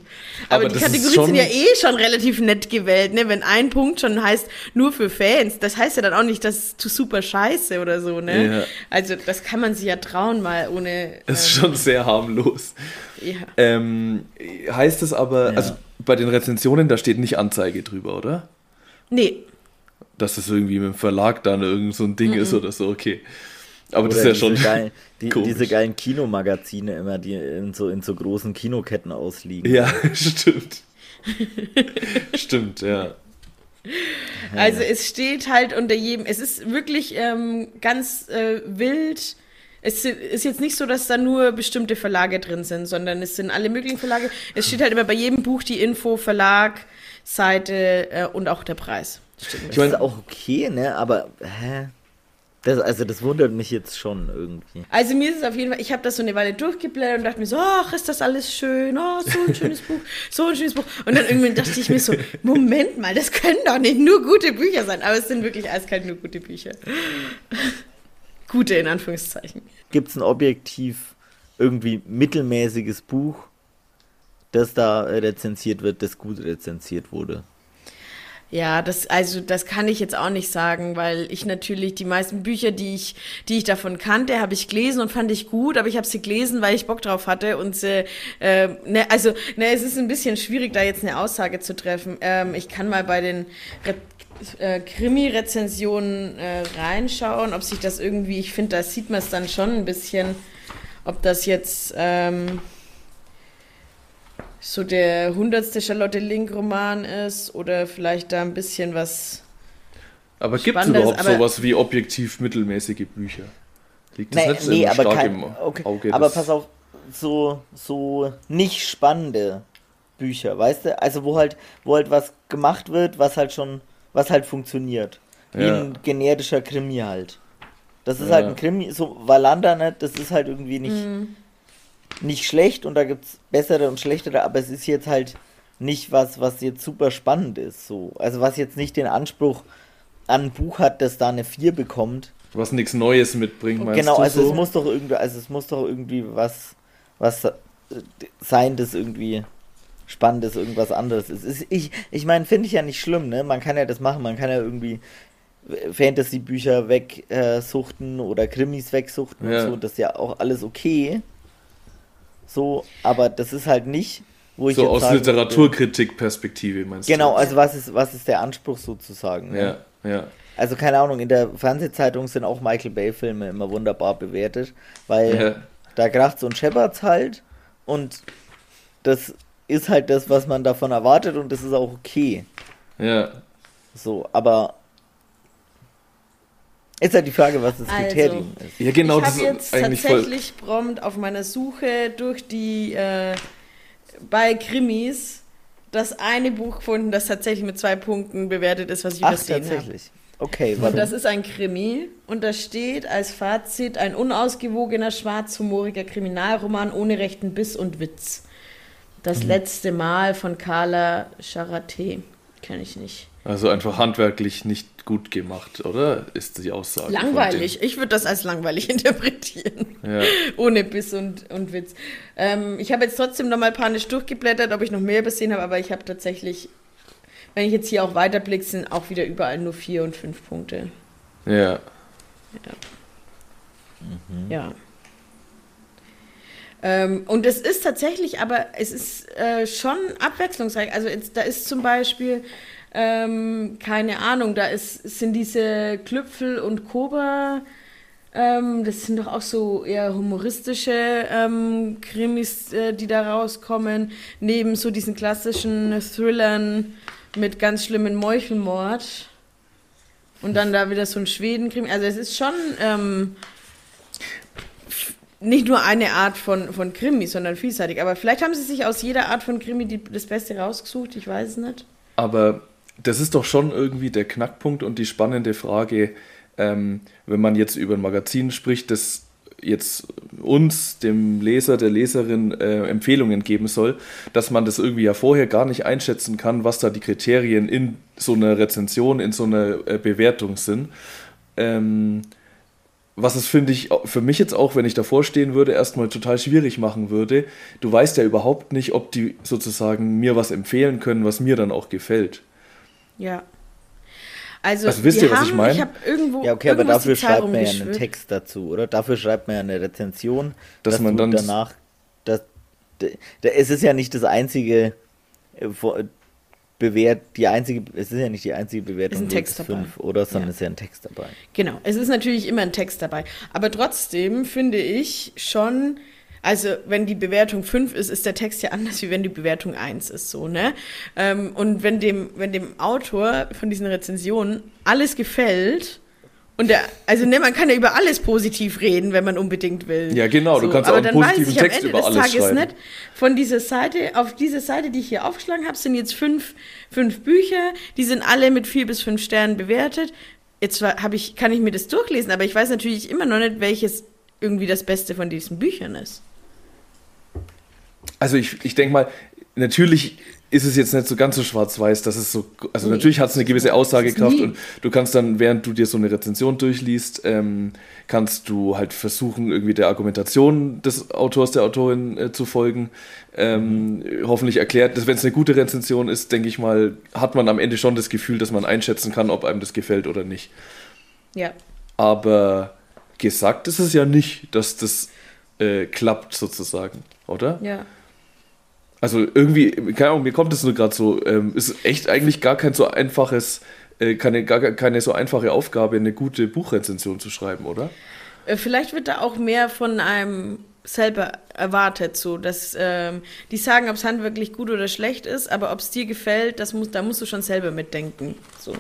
Aber, Aber die Kategorien sind ja eh schon relativ nett gewählt, ne? Wenn ein Punkt schon heißt, nur für Fans, das heißt ja dann auch nicht, dass zu super scheiße oder so, ne? Ja. Also das kann man sich ja trauen, mal ohne. Das ist ähm, schon sehr harmlos. Ja. Ähm, heißt es aber, also bei den Rezensionen, da steht nicht Anzeige drüber, oder? Nee. Dass das irgendwie mit dem Verlag dann irgend so ein Ding mm -mm. ist oder so, okay. Aber oder das ist ja schon. Geilen, die, diese geilen Kinomagazine immer, die in so, in so großen Kinoketten ausliegen. Ja, stimmt. stimmt, ja. Also es steht halt unter jedem, es ist wirklich ähm, ganz äh, wild. Es ist jetzt nicht so, dass da nur bestimmte Verlage drin sind, sondern es sind alle möglichen Verlage. Es steht halt immer bei jedem Buch die Info, Verlag, Seite äh, und auch der Preis. Ich meine, auch okay, ne? Aber hä? Das, also das wundert mich jetzt schon irgendwie. Also mir ist es auf jeden Fall, ich habe das so eine Weile durchgeblättert und dachte mir so, ach, ist das alles schön, oh, so ein schönes Buch, so ein schönes Buch. Und dann irgendwie dachte ich mir so, Moment mal, das können doch nicht nur gute Bücher sein, aber es sind wirklich eiskalt nur gute Bücher. gute in Anführungszeichen. Gibt es ein objektiv irgendwie mittelmäßiges Buch, das da rezensiert wird, das gut rezensiert wurde. Ja, das, also das kann ich jetzt auch nicht sagen, weil ich natürlich die meisten Bücher, die ich, die ich davon kannte, habe ich gelesen und fand ich gut, aber ich habe sie gelesen, weil ich Bock drauf hatte und sie, äh, ne, also ne, es ist ein bisschen schwierig, da jetzt eine Aussage zu treffen. Ähm, ich kann mal bei den Re äh, Krimi-Rezensionen äh, reinschauen, ob sich das irgendwie, ich finde, da sieht man es dann schon ein bisschen, ob das jetzt ähm, so der hundertste Charlotte Link-Roman ist oder vielleicht da ein bisschen was. Aber gibt es überhaupt aber sowas wie objektiv mittelmäßige Bücher? Liegt das nee, nicht nee, aber stark kein, im okay, Auge? Aber pass auf, so, so nicht spannende Bücher, weißt du? Also wo halt, wo halt was gemacht wird, was halt schon, was halt funktioniert. Wie ja. ein generischer Krimi halt. Das ist ja. halt ein Krimi, so Valanda, ne, das ist halt irgendwie nicht. Mhm nicht schlecht und da gibt es bessere und schlechtere, aber es ist jetzt halt nicht was, was jetzt super spannend ist. So. Also was jetzt nicht den Anspruch an ein Buch hat, das da eine 4 bekommt. Was nichts Neues mitbringt, meinst Genau, also so? es muss doch irgendwie, also es muss doch irgendwie was, was sein, das irgendwie Spannendes, irgendwas anderes ist. ich ich meine, finde ich ja nicht schlimm, ne? Man kann ja das machen, man kann ja irgendwie Fantasy-Bücher wegsuchten äh, oder Krimis wegsuchten ja. und so, das ist ja auch alles okay. So, aber das ist halt nicht, wo ich so aus Literaturkritik-Perspektive meinst genau, du? Genau, also was ist, was ist der Anspruch sozusagen? Ne? Ja, ja. Also keine Ahnung, in der Fernsehzeitung sind auch Michael Bay-Filme immer wunderbar bewertet, weil ja. da kracht und scheppert's halt und das ist halt das, was man davon erwartet und das ist auch okay. Ja. So, aber ist halt die Frage, was das also, Kriterium ist. Ja, genau, ich habe jetzt tatsächlich prompt auf meiner Suche durch die äh, bei Krimis das eine Buch gefunden, das tatsächlich mit zwei Punkten bewertet ist, was ich Ach, übersehen habe. tatsächlich. Hab. Okay, warum? Und das ist ein Krimi und da steht als Fazit ein unausgewogener, schwarzhumoriger Kriminalroman ohne rechten Biss und Witz. Das mhm. letzte Mal von Carla Charaté. Kenne ich nicht. Also einfach handwerklich nicht gut gemacht, oder? Ist die Aussage. Langweilig. Ich würde das als langweilig interpretieren. Ja. Ohne Biss und, und Witz. Ähm, ich habe jetzt trotzdem nochmal panisch durchgeblättert, ob ich noch mehr übersehen habe, aber ich habe tatsächlich, wenn ich jetzt hier auch weiterblicke, sind auch wieder überall nur vier und fünf Punkte. Ja. Ja. Mhm. ja. Ähm, und es ist tatsächlich, aber es ist äh, schon abwechslungsreich. Also jetzt, da ist zum Beispiel ähm, keine Ahnung, da ist, sind diese Klüpfel und Koba, ähm, das sind doch auch so eher humoristische ähm, Krimis, äh, die da rauskommen, neben so diesen klassischen Thrillern mit ganz schlimmen Meuchelmord. Und dann da wieder so ein Schweden-Krimi. Also es ist schon ähm, nicht nur eine Art von, von Krimi, sondern vielseitig. Aber vielleicht haben sie sich aus jeder Art von Krimi die, das Beste rausgesucht, ich weiß es nicht. Aber das ist doch schon irgendwie der Knackpunkt und die spannende Frage, ähm, wenn man jetzt über ein Magazin spricht, das jetzt uns, dem Leser, der Leserin äh, Empfehlungen geben soll, dass man das irgendwie ja vorher gar nicht einschätzen kann, was da die Kriterien in so einer Rezension, in so einer äh, Bewertung sind. Ähm, was es, finde ich, für mich jetzt auch, wenn ich davor stehen würde, erstmal total schwierig machen würde. Du weißt ja überhaupt nicht, ob die sozusagen mir was empfehlen können, was mir dann auch gefällt. Ja. Also, also wisst ihr, was haben, ich meine? Ich habe irgendwo. Ja, okay, aber dafür schreibt man ja einen Text dazu, oder? Dafür schreibt man ja eine Rezension, dass, dass man dann danach. Das, es ist ja nicht das einzige äh, bewährt, die einzige, es ist ja nicht die einzige Bewertung ist ein Text dabei. fünf, oder, sondern ja. es ist ja ein Text dabei. Genau, es ist natürlich immer ein Text dabei. Aber trotzdem finde ich schon, also, wenn die Bewertung 5 ist, ist der Text ja anders, wie wenn die Bewertung 1 ist, so, ne? Ähm, und wenn dem, wenn dem Autor von diesen Rezensionen alles gefällt, und der, also ne, man kann ja über alles positiv reden, wenn man unbedingt will. Ja, genau, so, du kannst auch einen positiven Text über alles Tages schreiben. Nicht, von dieser Seite, auf diese Seite, die ich hier aufgeschlagen habe, sind jetzt fünf, fünf Bücher, die sind alle mit vier bis fünf Sternen bewertet. Jetzt habe ich, kann ich mir das durchlesen, aber ich weiß natürlich immer noch nicht, welches irgendwie das Beste von diesen Büchern ist also ich, ich denke mal, natürlich ist es jetzt nicht so ganz so schwarz-weiß, dass es so, also nee. natürlich hat es eine gewisse Aussagekraft und du kannst dann, während du dir so eine Rezension durchliest, ähm, kannst du halt versuchen, irgendwie der Argumentation des Autors, der Autorin äh, zu folgen. Ähm, mhm. Hoffentlich erklärt, dass wenn es eine gute Rezension ist, denke ich mal, hat man am Ende schon das Gefühl, dass man einschätzen kann, ob einem das gefällt oder nicht. Ja. Aber gesagt ist es ja nicht, dass das äh, klappt sozusagen, oder? Ja. Also irgendwie, keine Ahnung, mir kommt es nur gerade so, ähm, ist echt eigentlich gar kein so einfaches, äh, keine, gar keine so einfache Aufgabe, eine gute Buchrezension zu schreiben, oder? Äh, vielleicht wird da auch mehr von einem selber erwartet, so dass ähm, die sagen, ob es handwerklich gut oder schlecht ist, aber ob es dir gefällt, das muss, da musst du schon selber mitdenken. So.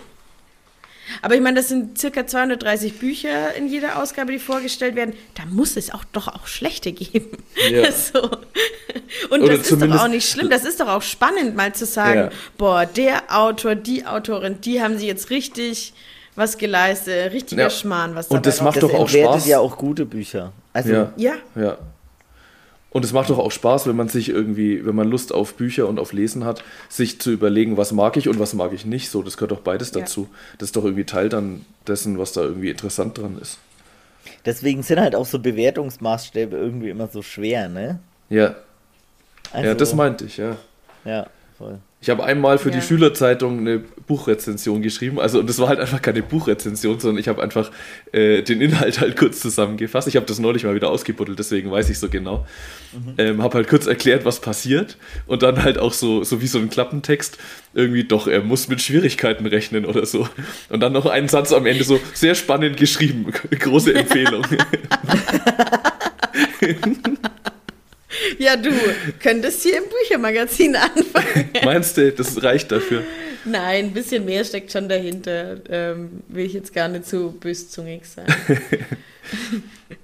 Aber ich meine, das sind circa 230 Bücher in jeder Ausgabe, die vorgestellt werden. Da muss es auch doch auch schlechte geben. Ja. so. Und Oder das ist doch auch nicht schlimm. Das ist doch auch spannend, mal zu sagen, ja. boah, der Autor, die Autorin, die haben sie jetzt richtig was geleistet, richtiger ja. Schmarrn, was Und das macht doch auch Spaß. ja auch gute Bücher. Also, ja. ja. Und es macht doch auch Spaß, wenn man sich irgendwie, wenn man Lust auf Bücher und auf Lesen hat, sich zu überlegen, was mag ich und was mag ich nicht. So, das gehört doch beides dazu. Ja. Das ist doch irgendwie Teil dann dessen, was da irgendwie interessant dran ist. Deswegen sind halt auch so Bewertungsmaßstäbe irgendwie immer so schwer, ne? Ja. Also, ja, das meinte ich, ja. Ja, voll. Ich habe einmal für Ja. die Schülerzeitung eine Buchrezension geschrieben. Also, und das war halt einfach keine Buchrezension, sondern ich habe einfach äh, den Inhalt halt kurz zusammengefasst. Ich habe das neulich mal wieder ausgebuddelt, deswegen weiß ich so genau. Ähm, habe halt kurz erklärt, was passiert. Und dann halt auch so, so wie so ein Klappentext. Irgendwie, doch, er muss mit Schwierigkeiten rechnen oder so. Und dann noch einen Satz am Ende so, sehr spannend geschrieben. Große Empfehlung. Ja, du könntest hier im Büchermagazin anfangen. Meinst du, das reicht dafür? Nein, ein bisschen mehr steckt schon dahinter. Ähm, will ich jetzt gar nicht so böszungig sein.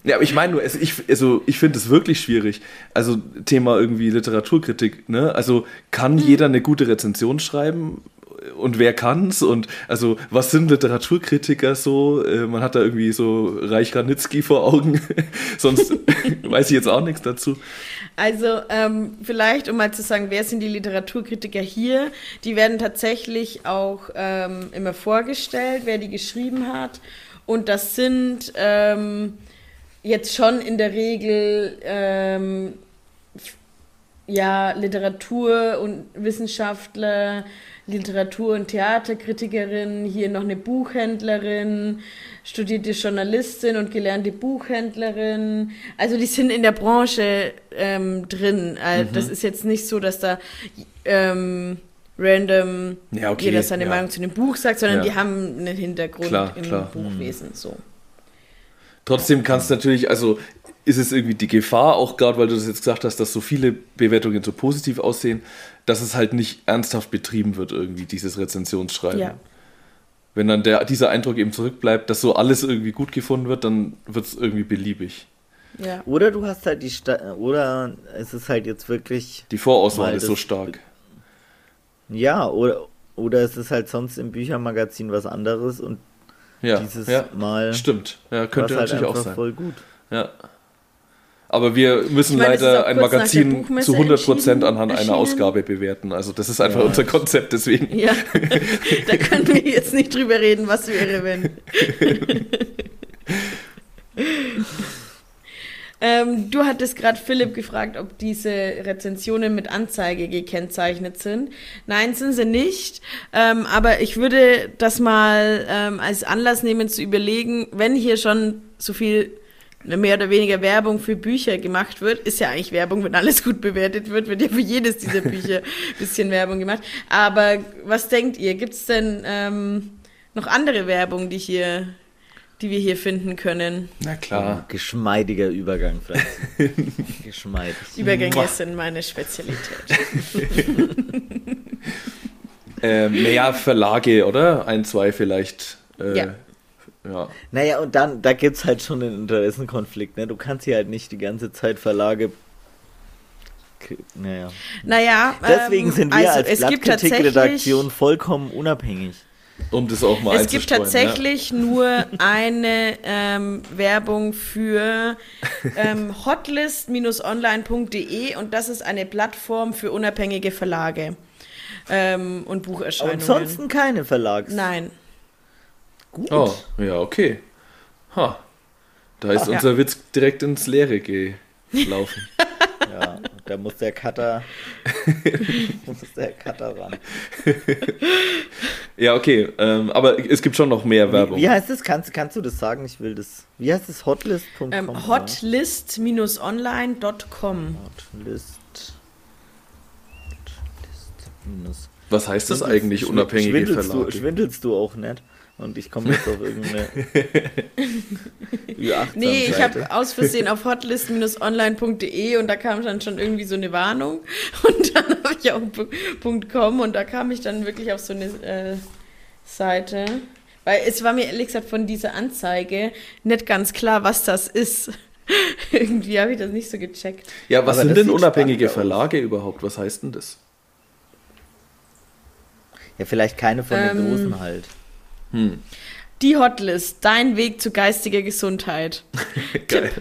Ja, aber ich meine nur, es- ich, also ich finde es wirklich schwierig. Also Thema irgendwie Literaturkritik, ne? Also kann Mhm. jeder eine gute Rezension schreiben? Und wer kann's? Und also, was sind Literaturkritiker so? Äh, man hat da irgendwie so Reich Ranitzky vor Augen. Sonst weiß ich jetzt auch nichts dazu. Also ähm, vielleicht, um mal zu sagen, wer sind die Literaturkritiker hier? Die werden tatsächlich auch ähm, immer vorgestellt, wer die geschrieben hat. Und das sind ähm, jetzt schon in der Regel ähm, ja, Literatur- und Wissenschaftler, Literatur- und Theaterkritikerin, hier noch eine Buchhändlerin, studierte Journalistin und gelernte Buchhändlerin. Also die sind in der Branche ähm, drin. Äh, Das ist jetzt nicht so, dass da ähm, random Ja, okay, jeder seine ja. Meinung zu dem Buch sagt, sondern Ja. die haben einen Hintergrund Klar, im klar. Buchwesen. So. Trotzdem kann es natürlich, also ist es irgendwie die Gefahr, auch gerade weil du das jetzt gesagt hast, dass so viele Bewertungen so positiv aussehen, dass es halt nicht ernsthaft betrieben wird, irgendwie dieses Rezensionsschreiben. Ja. Wenn dann der, dieser Eindruck eben zurückbleibt, dass so alles irgendwie gut gefunden wird, dann wird es irgendwie beliebig. Ja. Oder du hast halt die Sta oder es ist halt jetzt wirklich Die Vorauswahl ist so stark. ja oder oder es ist halt sonst im Büchermagazin was anderes und Ja, dieses ja. Mal Stimmt. Ja, könnte es halt natürlich auch einfach sein. voll gut. Ja. Aber wir müssen meine, leider ein Magazin zu 100% entschieden- anhand einer. Ausgabe bewerten. Also das ist einfach Ja, unser Konzept, deswegen. Ja, da können wir jetzt nicht drüber reden, was wäre, wenn. ähm, du hattest gerade Philipp gefragt, ob diese Rezensionen mit Anzeige gekennzeichnet sind. Nein, sind sie nicht. Ähm, aber ich würde das mal ähm, als Anlass nehmen zu überlegen, wenn hier schon so viel mehr oder weniger Werbung für Bücher gemacht wird, ist ja eigentlich Werbung, wenn alles gut bewertet wird, wird ja für jedes dieser Bücher ein bisschen Werbung gemacht. Aber was denkt ihr? Gibt es denn ähm, noch andere Werbung, die hier, die wir hier finden können? Na klar. Geschmeidiger Übergang, Franz. Geschmeidig. Übergänge sind meine Spezialität. Ähm, naja, Verlage, oder? Ein, zwei vielleicht. Äh, Ja. Ja. Naja, und dann, da gibt's halt schon einen Interessenkonflikt, ne? Du kannst hier halt nicht die ganze Zeit Verlage. Naja. Naja, Deswegen ähm, sind wir also als es gibt Blattkritikredaktion vollkommen unabhängig. Um das auch mal Es gibt tatsächlich nur eine ähm, Werbung für ähm, hotlist-online.de und das ist eine Plattform für unabhängige Verlage ähm, und Bucherscheinungen. Ansonsten keine Verlags. Nein. Gut. Ja. Oh, ja, okay. Ha. Da ist Ja. unser Witz direkt ins Leere gelaufen. Ja, da muss der Cutter. muss der Cutter ran. ja, okay. Ähm, aber es gibt schon noch mehr Werbung. Wie, wie heißt es? Kannst, kannst du das sagen? Ich will das. Wie heißt es? Hotlist.com? Ähm, hotlist-online.com. Hotlist. Hotlist minus. Was heißt das eigentlich, unabhängige schwindelst Verlage? Du, schwindelst du auch nicht? Und ich komme jetzt auf irgendeine Ü18 Nee, ich habe aus Versehen auf hotlist-online.de und da kam dann schon irgendwie so eine Warnung und dann habe ich auch .com und da kam ich dann wirklich auf so eine äh, Seite, weil es war mir ehrlich gesagt von dieser Anzeige nicht ganz klar, was das ist. irgendwie habe ich das nicht so gecheckt. Ja, was Aber sind denn unabhängige. Verlage überhaupt? Was heißt denn das? Ja, vielleicht keine von den Ähm, großen halt. Hm. Die Hotlist, dein Weg zu geistiger Gesundheit. Geil.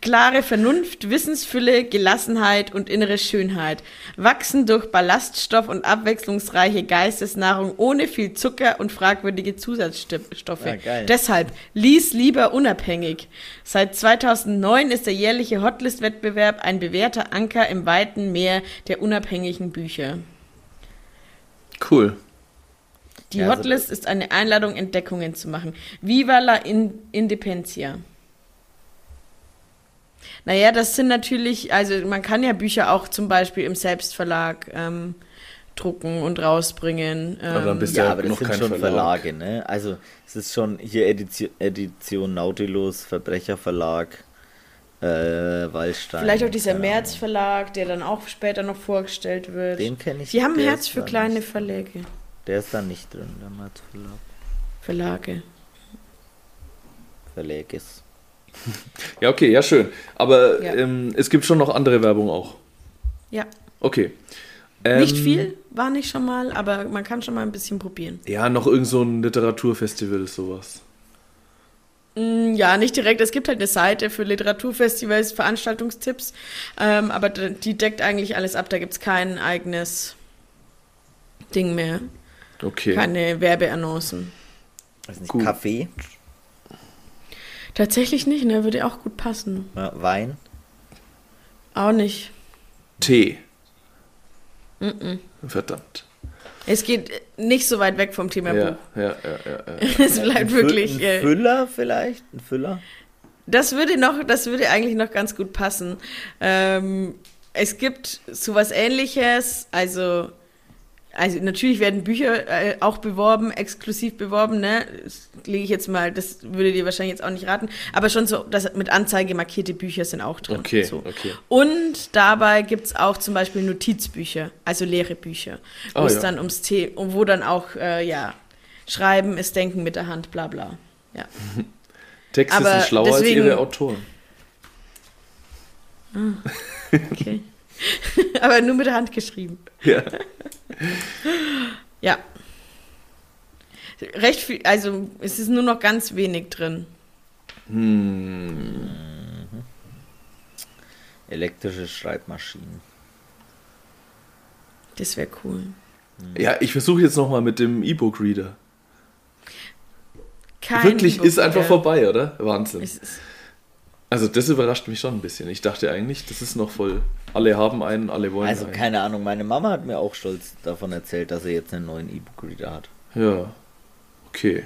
Klare Vernunft, Wissensfülle, Gelassenheit und innere Schönheit. Wachsen durch Ballaststoff und abwechslungsreiche Geistesnahrung ohne viel Zucker und fragwürdige Zusatzstoffe. Ja, geil. Deshalb lies lieber unabhängig. Seit 2009 ist der jährliche Hotlist-Wettbewerb ein bewährter Anker im weiten Meer der unabhängigen Bücher. Cool. Die Ja, also Hotlist ist eine Einladung, Entdeckungen zu machen. Viva la in Independencia. Naja, das sind natürlich, also man kann ja Bücher auch zum Beispiel im Selbstverlag ähm, drucken und rausbringen. Ähm, Aber dann bist Ja, ja aber das noch sind kein schon Verlag. Verlage, ne? Also es ist schon hier Edition, Edition Nautilus, Verbrecherverlag, äh, Wallstein. Vielleicht auch dieser. März Verlag, der dann auch später noch vorgestellt wird. Den kenne ich. Die haben Herz für kleine Nicht, Verläge, der ist da nicht drin, der März Verlag. Verlage. Verläges. Ja, okay, ja, schön. Aber Ja. ähm, es gibt schon noch andere Werbung auch. Ja, Okay. nicht Ähm, viel, war nicht schon mal, aber man kann schon mal ein bisschen probieren. Ja, noch irgend so ein Literaturfestival, sowas. Mm, Ja, nicht direkt. Es gibt halt eine Seite für Literaturfestivals, Veranstaltungstipps, ähm, aber die deckt eigentlich alles ab. Da gibt es kein eigenes Ding mehr, Okay. keine Werbeannoncen. Weiß nicht, Gut. Kaffee, Tatsächlich nicht, ne? Würde auch gut passen. ja, Wein. Auch nicht. Tee. Verdammt. Es geht nicht so weit weg vom Thema Ja, Buch. ja, ja, ja, ja. Es bleibt Ein Fü- wirklich. Ein Äh, Füller vielleicht? Ein Füller? Das würde noch, das würde eigentlich noch ganz gut passen. Ähm, es gibt sowas ähnliches, also, also natürlich werden Bücher äh, auch beworben, exklusiv beworben, ne? Das lege ich jetzt mal, das würde dir wahrscheinlich jetzt auch nicht raten, aber schon so, dass mit Anzeige markierte Bücher sind auch drin. Okay, so. okay. Und dabei gibt es auch zum Beispiel Notizbücher, also leere Bücher, wo Ah, es ja. dann ums The und wo dann auch, äh, ja, Schreiben ist Denken mit der Hand, bla bla. Ja. Texte Aber sind schlauer deswegen- als ihre Autoren. Okay. Aber nur mit der Hand geschrieben. Ja. Ja. Recht viel, also es ist nur noch ganz wenig drin. Hm. Elektrische Schreibmaschinen. Das wäre cool. Ja, ich versuche jetzt nochmal mit dem E-Book-Reader. Wirklich, ist einfach vorbei, oder? Wahnsinn. Also das überrascht mich schon ein bisschen. Ich dachte eigentlich, das ist noch voll. Alle haben einen, alle wollen Also einen. keine Ahnung, meine Mama hat mir auch stolz davon erzählt, dass sie jetzt einen neuen E-Book-Reader hat. Ja. Okay.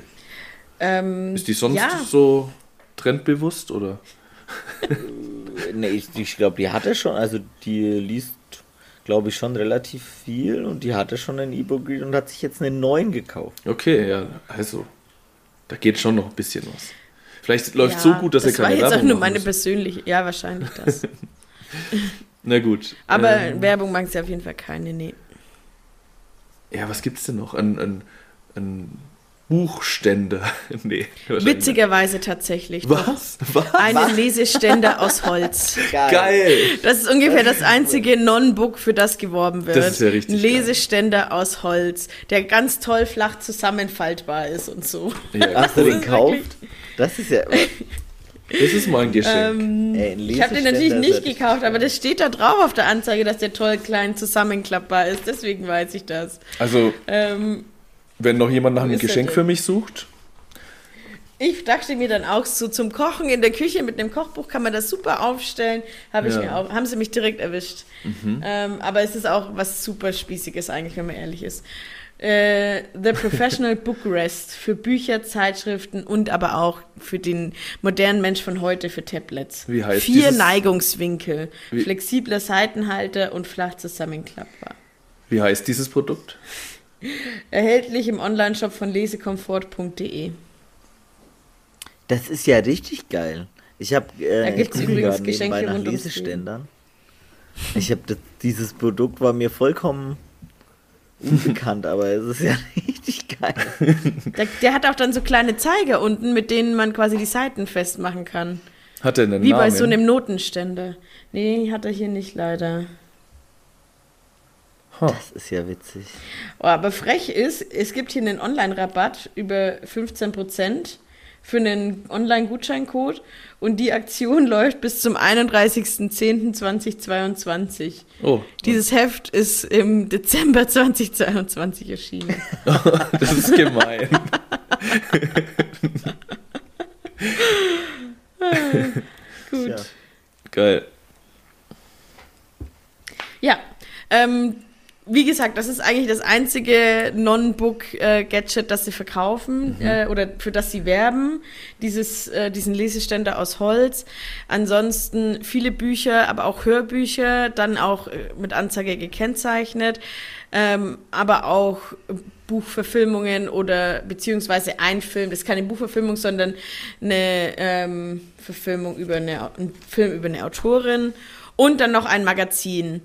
ähm, Ist die sonst ja, so trendbewusst oder? Ne, ich, ich glaube, die hatte schon, also die liest, glaube ich, schon relativ viel und die hatte schon einen E-Book-Reader und hat sich jetzt einen neuen gekauft. Okay, ja, also da geht schon noch ein bisschen was. Vielleicht läuft ja, so gut, dass das er keine war jetzt Werbung auch nur meine persönliche, ja wahrscheinlich das. Na gut. Aber ähm, Werbung mag sie auf jeden Fall keine, nee. ja, was gibt's denn noch? Ein, ein, ein Buchständer. nee. Witzigerweise tatsächlich. Was? Was? Eine Leseständer aus Holz. Geil! Das ist ungefähr das einzige Non-Book, für das geworben wird. Das ist ja richtig Ein Leseständer aus Holz, der ganz toll flach zusammenfaltbar ist und so. Ja, Hast du Das den ist gekauft? Das ist ja. das ist mal ein Geschenk. Ähm, Ey, ich habe den natürlich nicht gekauft, aber das steht da drauf auf der Anzeige, dass der toll klein zusammenklappbar ist. Deswegen weiß ich das. also, Ähm, wenn noch jemand nach einem Geschenk für mich sucht, ich dachte mir dann auch so zum Kochen in der Küche mit einem Kochbuch kann man das super aufstellen. Habe ich Ja. mir auch, haben sie mich direkt erwischt. Ähm, aber es ist auch was super Spießiges eigentlich, wenn man ehrlich ist. Äh, The Professional Book Rest für Bücher, Zeitschriften und aber auch für den modernen Mensch von heute für Tablets. Wie heißt Vier dieses- Neigungswinkel, Wie- flexibler Seitenhalter und flach zusammenklappbar. wie heißt dieses Produkt? Erhältlich im Onlineshop von lesekomfort.de. Das ist ja richtig geil. Ich habe Da äh, ich gibt's übrigens gerade nebenbei Geschenke nach rund Leseständern. Ich habe dieses Produkt war mir vollkommen unbekannt, aber es ist ja richtig geil. Der, der hat auch dann so kleine Zeiger unten, mit denen man quasi die Seiten festmachen kann. Hat er einen Wie Namen? bei so einem Notenständer. Nee, hat er hier nicht leider. Das ist ja witzig. Oh, aber frech ist, es gibt hier einen Online-Rabatt über 15% für einen Online-Gutscheincode und die Aktion läuft bis zum 31.10.2022. Oh, Dieses Heft ist im Dezember 2022 erschienen. das ist gemein. Gut. Ja. Geil. Ja, ähm, wie gesagt, das ist eigentlich das einzige Non-Book-Gadget, das sie verkaufen mhm. äh, oder für das sie werben. Dieses, äh, diesen Leseständer aus Holz. Ansonsten viele Bücher, aber auch Hörbücher, dann auch äh, mit Anzeige gekennzeichnet, ähm, aber auch Buchverfilmungen oder beziehungsweise ein Film. Das ist keine Buchverfilmung, sondern eine ähm, Verfilmung über eine, ein Film über eine Autorin und dann noch ein Magazin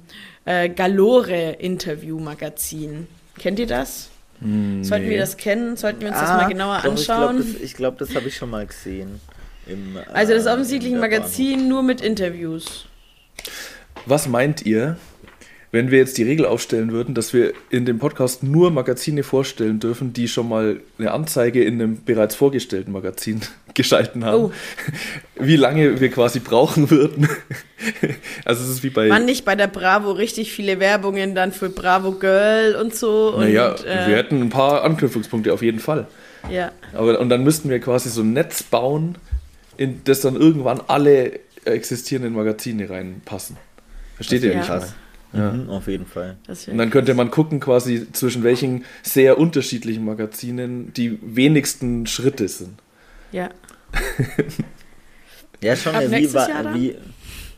äh, Galore Interview-Magazin. Kennt ihr das? Nee. Sollten wir das kennen? Sollten wir uns ah, das mal genauer doch, anschauen? Ich glaube, das, glaub, das habe ich schon mal gesehen. Im, äh, also das ist offensichtlich ein Magazin nur mit Interviews. Was meint ihr, wenn wir jetzt die Regel aufstellen würden, dass wir in dem Podcast nur Magazine vorstellen dürfen, die schon mal eine Anzeige in einem bereits vorgestellten Magazin geschalten haben, oh. wie lange wir quasi brauchen würden. also es ist wie bei... Waren nicht bei der Bravo richtig viele Werbungen dann für Bravo Girl und so? Naja, äh, wir hätten ein paar Anknüpfungspunkte auf jeden Fall. Ja. Aber, und dann müssten wir quasi so ein Netz bauen, in das dann irgendwann alle existierenden Magazine reinpassen. Versteht ihr? Ja. Krass. Ja. Mhm, auf jeden Fall. Und dann könnte man gucken, quasi zwischen welchen sehr unterschiedlichen Magazinen die wenigsten Schritte sind. Ja. ja, schon. Ab wie, wie,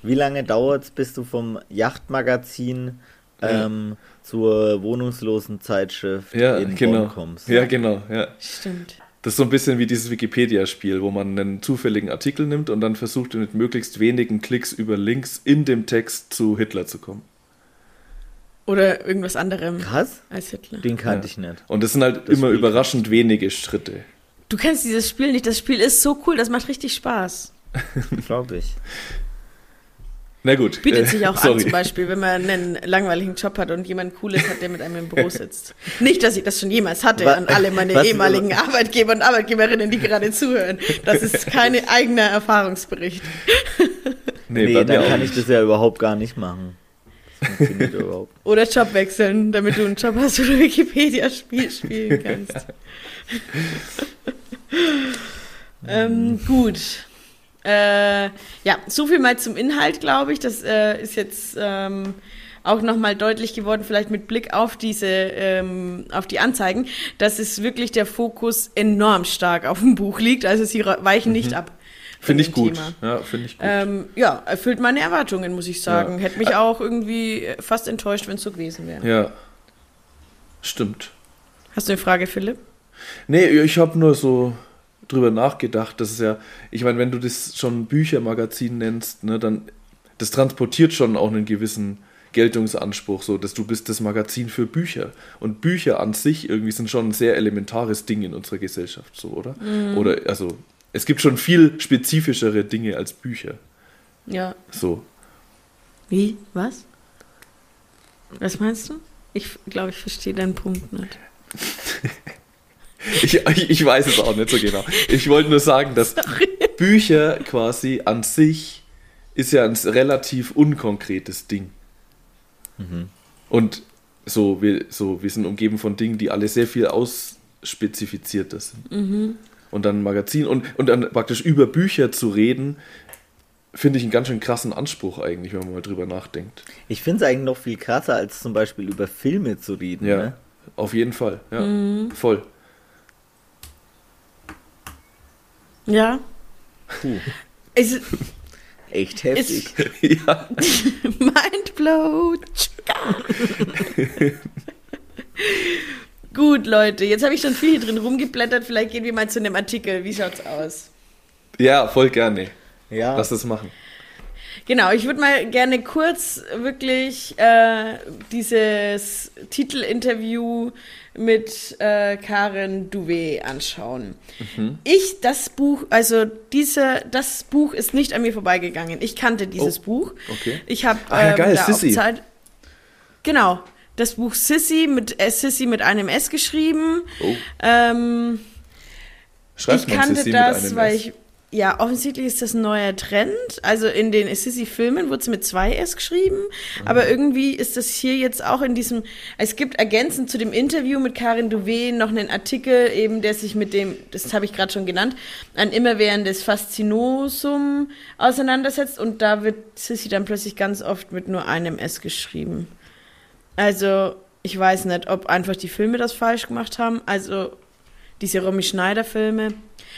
wie lange dauert es, bis du vom Yachtmagazin ähm, zur wohnungslosen Zeitschrift ja, in genau. Bonn kommst? Ja, genau. Ja. Stimmt. Das ist so ein bisschen wie dieses Wikipedia-Spiel, wo man einen zufälligen Artikel nimmt und dann versucht, mit möglichst wenigen Klicks über Links in dem Text zu Hitler zu kommen. Oder irgendwas anderem Krass. als Hitler. Den kannte ja. ich nicht. Und das sind halt das immer Spiel überraschend wenige Schritte. Du kennst dieses Spiel nicht. Das Spiel ist so cool, das macht richtig Spaß. Glaube ich. Na gut. Bietet sich auch sorry. an, zum Beispiel, wenn man einen langweiligen Job hat und jemand Cooles hat, der mit einem im Büro sitzt. Nicht, dass ich das schon jemals hatte was, an alle meine was, ehemaligen Arbeitgeber und Arbeitgeberinnen, die gerade zuhören. Das ist kein eigener Erfahrungsbericht. Nee, nee dann kann ich das ja überhaupt gar nicht machen. Funktioniert überhaupt. Oder Job wechseln, damit du einen Job hast, wo du Wikipedia-Spiel spielen kannst. ähm, gut. Äh, ja, so viel mal zum Inhalt, glaube ich. Das äh, ist jetzt ähm, auch nochmal deutlich geworden, vielleicht mit Blick auf diese, ähm, auf die Anzeigen, dass es wirklich der Fokus enorm stark auf dem Buch liegt. Also sie weichen mhm. nicht ab. Finde ich gut. Ja, finde ich gut. Ähm, ja, erfüllt meine Erwartungen, muss ich sagen. Ja. Hätte mich auch irgendwie fast enttäuscht, wenn es so gewesen wäre. Ja. Stimmt. Hast du eine Frage, Philipp? Nee, ich habe nur so drüber nachgedacht, dass es ja, ich meine, wenn du das schon Büchermagazin nennst, ne, dann das transportiert schon auch einen gewissen Geltungsanspruch, so dass du bist das Magazin für Bücher. Und Bücher an sich irgendwie sind schon ein sehr elementares Ding in unserer Gesellschaft, so, oder? Mhm. Oder also es gibt schon viel spezifischere Dinge als Bücher. Ja. So. Wie? Was? Was meinst du? Ich glaube, ich verstehe deinen Punkt nicht. ich, ich, ich, weiß es auch nicht so genau. Ich wollte nur sagen, dass Sorry. Bücher quasi an sich ist ja ein relativ unkonkretes Ding. Mhm. Und so wir, so, wir sind umgeben von Dingen, die alle sehr viel ausspezifizierter sind. Mhm und dann ein Magazin und, und dann praktisch über Bücher zu reden, finde ich einen ganz schön krassen Anspruch eigentlich, wenn man mal drüber nachdenkt. Ich finde es eigentlich noch viel krasser, als zum Beispiel über Filme zu reden. Ja, ne? auf jeden Fall. Ja, mhm. voll. Ja. Puh. Ist, Echt heftig. ja. Mind blow. Gut, Leute, jetzt habe ich schon viel hier drin rumgeblättert. Vielleicht gehen wir mal zu einem Artikel. Wie schaut's aus? Ja, voll gerne. Ja. Lass das machen. Genau, ich würde mal gerne kurz wirklich äh, dieses Titelinterview mit äh, Karen Duvet anschauen. Mhm. Ich, das Buch, also diese, das Buch ist nicht an mir vorbeigegangen. Ich kannte dieses oh, Buch. Okay. Ich habe ähm, ja, geil, da Sissy. Zeit. Genau, das Buch Sissy mit äh, Sissy mit einem S geschrieben. Oh. Ähm, Schreibt ich kannte Sissy das, weil ich ja, offensichtlich ist das ein neuer Trend. Also in den Sissy-Filmen wurde es mit zwei S geschrieben, mhm. aber irgendwie ist das hier jetzt auch in diesem. Es gibt ergänzend zu dem Interview mit Karin Duvet noch einen Artikel, eben der sich mit dem, das habe ich gerade schon genannt, ein immerwährendes Faszinosum auseinandersetzt und da wird Sissy dann plötzlich ganz oft mit nur einem S geschrieben. Also ich weiß nicht, ob einfach die Filme das falsch gemacht haben. Also diese Romy Schneider-Filme.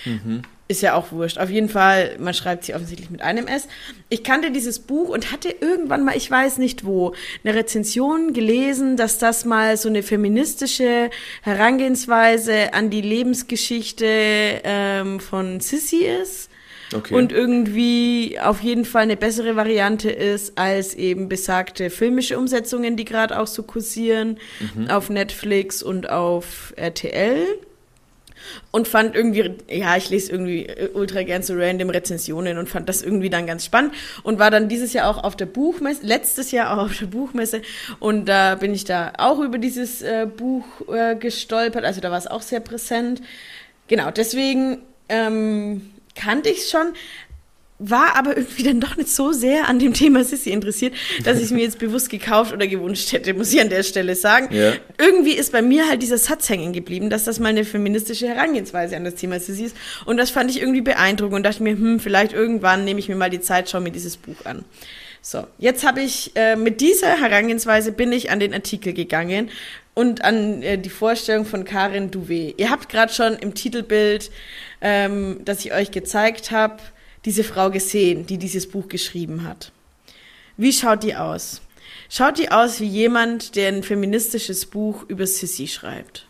Mhm. Ist ja auch wurscht. Auf jeden Fall, man schreibt sie offensichtlich mit einem S. Ich kannte dieses Buch und hatte irgendwann mal, ich weiß nicht wo, eine Rezension gelesen, dass das mal so eine feministische Herangehensweise an die Lebensgeschichte ähm, von Sissy ist. Okay. Und irgendwie auf jeden Fall eine bessere Variante ist als eben besagte filmische Umsetzungen, die gerade auch so kursieren mhm. auf Netflix und auf RTL und fand irgendwie, ja, ich lese irgendwie ultra gern so random Rezensionen und fand das irgendwie dann ganz spannend und war dann dieses Jahr auch auf der Buchmesse, letztes Jahr auch auf der Buchmesse und da bin ich da auch über dieses äh, Buch äh, gestolpert, also da war es auch sehr präsent. Genau, deswegen ähm, kannte ich schon, war aber irgendwie dann doch nicht so sehr an dem Thema Sissy interessiert, dass ich es mir jetzt bewusst gekauft oder gewünscht hätte, muss ich an der Stelle sagen. Ja. Irgendwie ist bei mir halt dieser Satz hängen geblieben, dass das mal eine feministische Herangehensweise an das Thema Sissy ist. Und das fand ich irgendwie beeindruckend und dachte mir, hm, vielleicht irgendwann nehme ich mir mal die Zeit, schaue mir dieses Buch an. So, jetzt habe ich äh, mit dieser Herangehensweise bin ich an den Artikel gegangen und an äh, die Vorstellung von Karin Duvet. Ihr habt gerade schon im Titelbild, ähm, das ich euch gezeigt habe, diese Frau gesehen, die dieses Buch geschrieben hat. Wie schaut die aus? Schaut die aus wie jemand, der ein feministisches Buch über Sissy schreibt?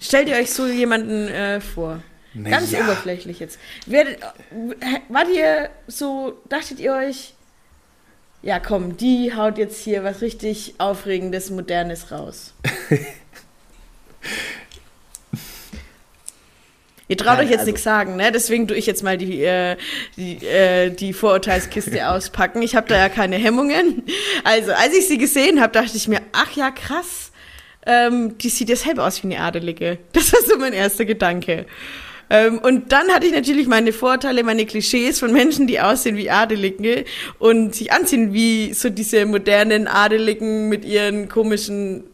Stellt ihr euch so jemanden äh, vor? Na Ganz ja. oberflächlich jetzt. Werdet, wart ihr so, dachtet ihr euch, ja komm, die haut jetzt hier was richtig Aufregendes, Modernes raus? Ihr traut Nein, euch jetzt also, nichts sagen, ne? Deswegen tue ich jetzt mal die, äh, die, äh, die Vorurteilskiste auspacken. Ich habe da ja keine Hemmungen. Also, als ich sie gesehen habe, dachte ich mir, ach ja, krass. Ähm, die sieht ja selber aus wie eine Adelige. Das war so mein erster Gedanke. Ähm, und dann hatte ich natürlich meine Vorteile, meine Klischees von Menschen, die aussehen wie Adelige und sich anziehen wie so diese modernen Adeligen mit ihren komischen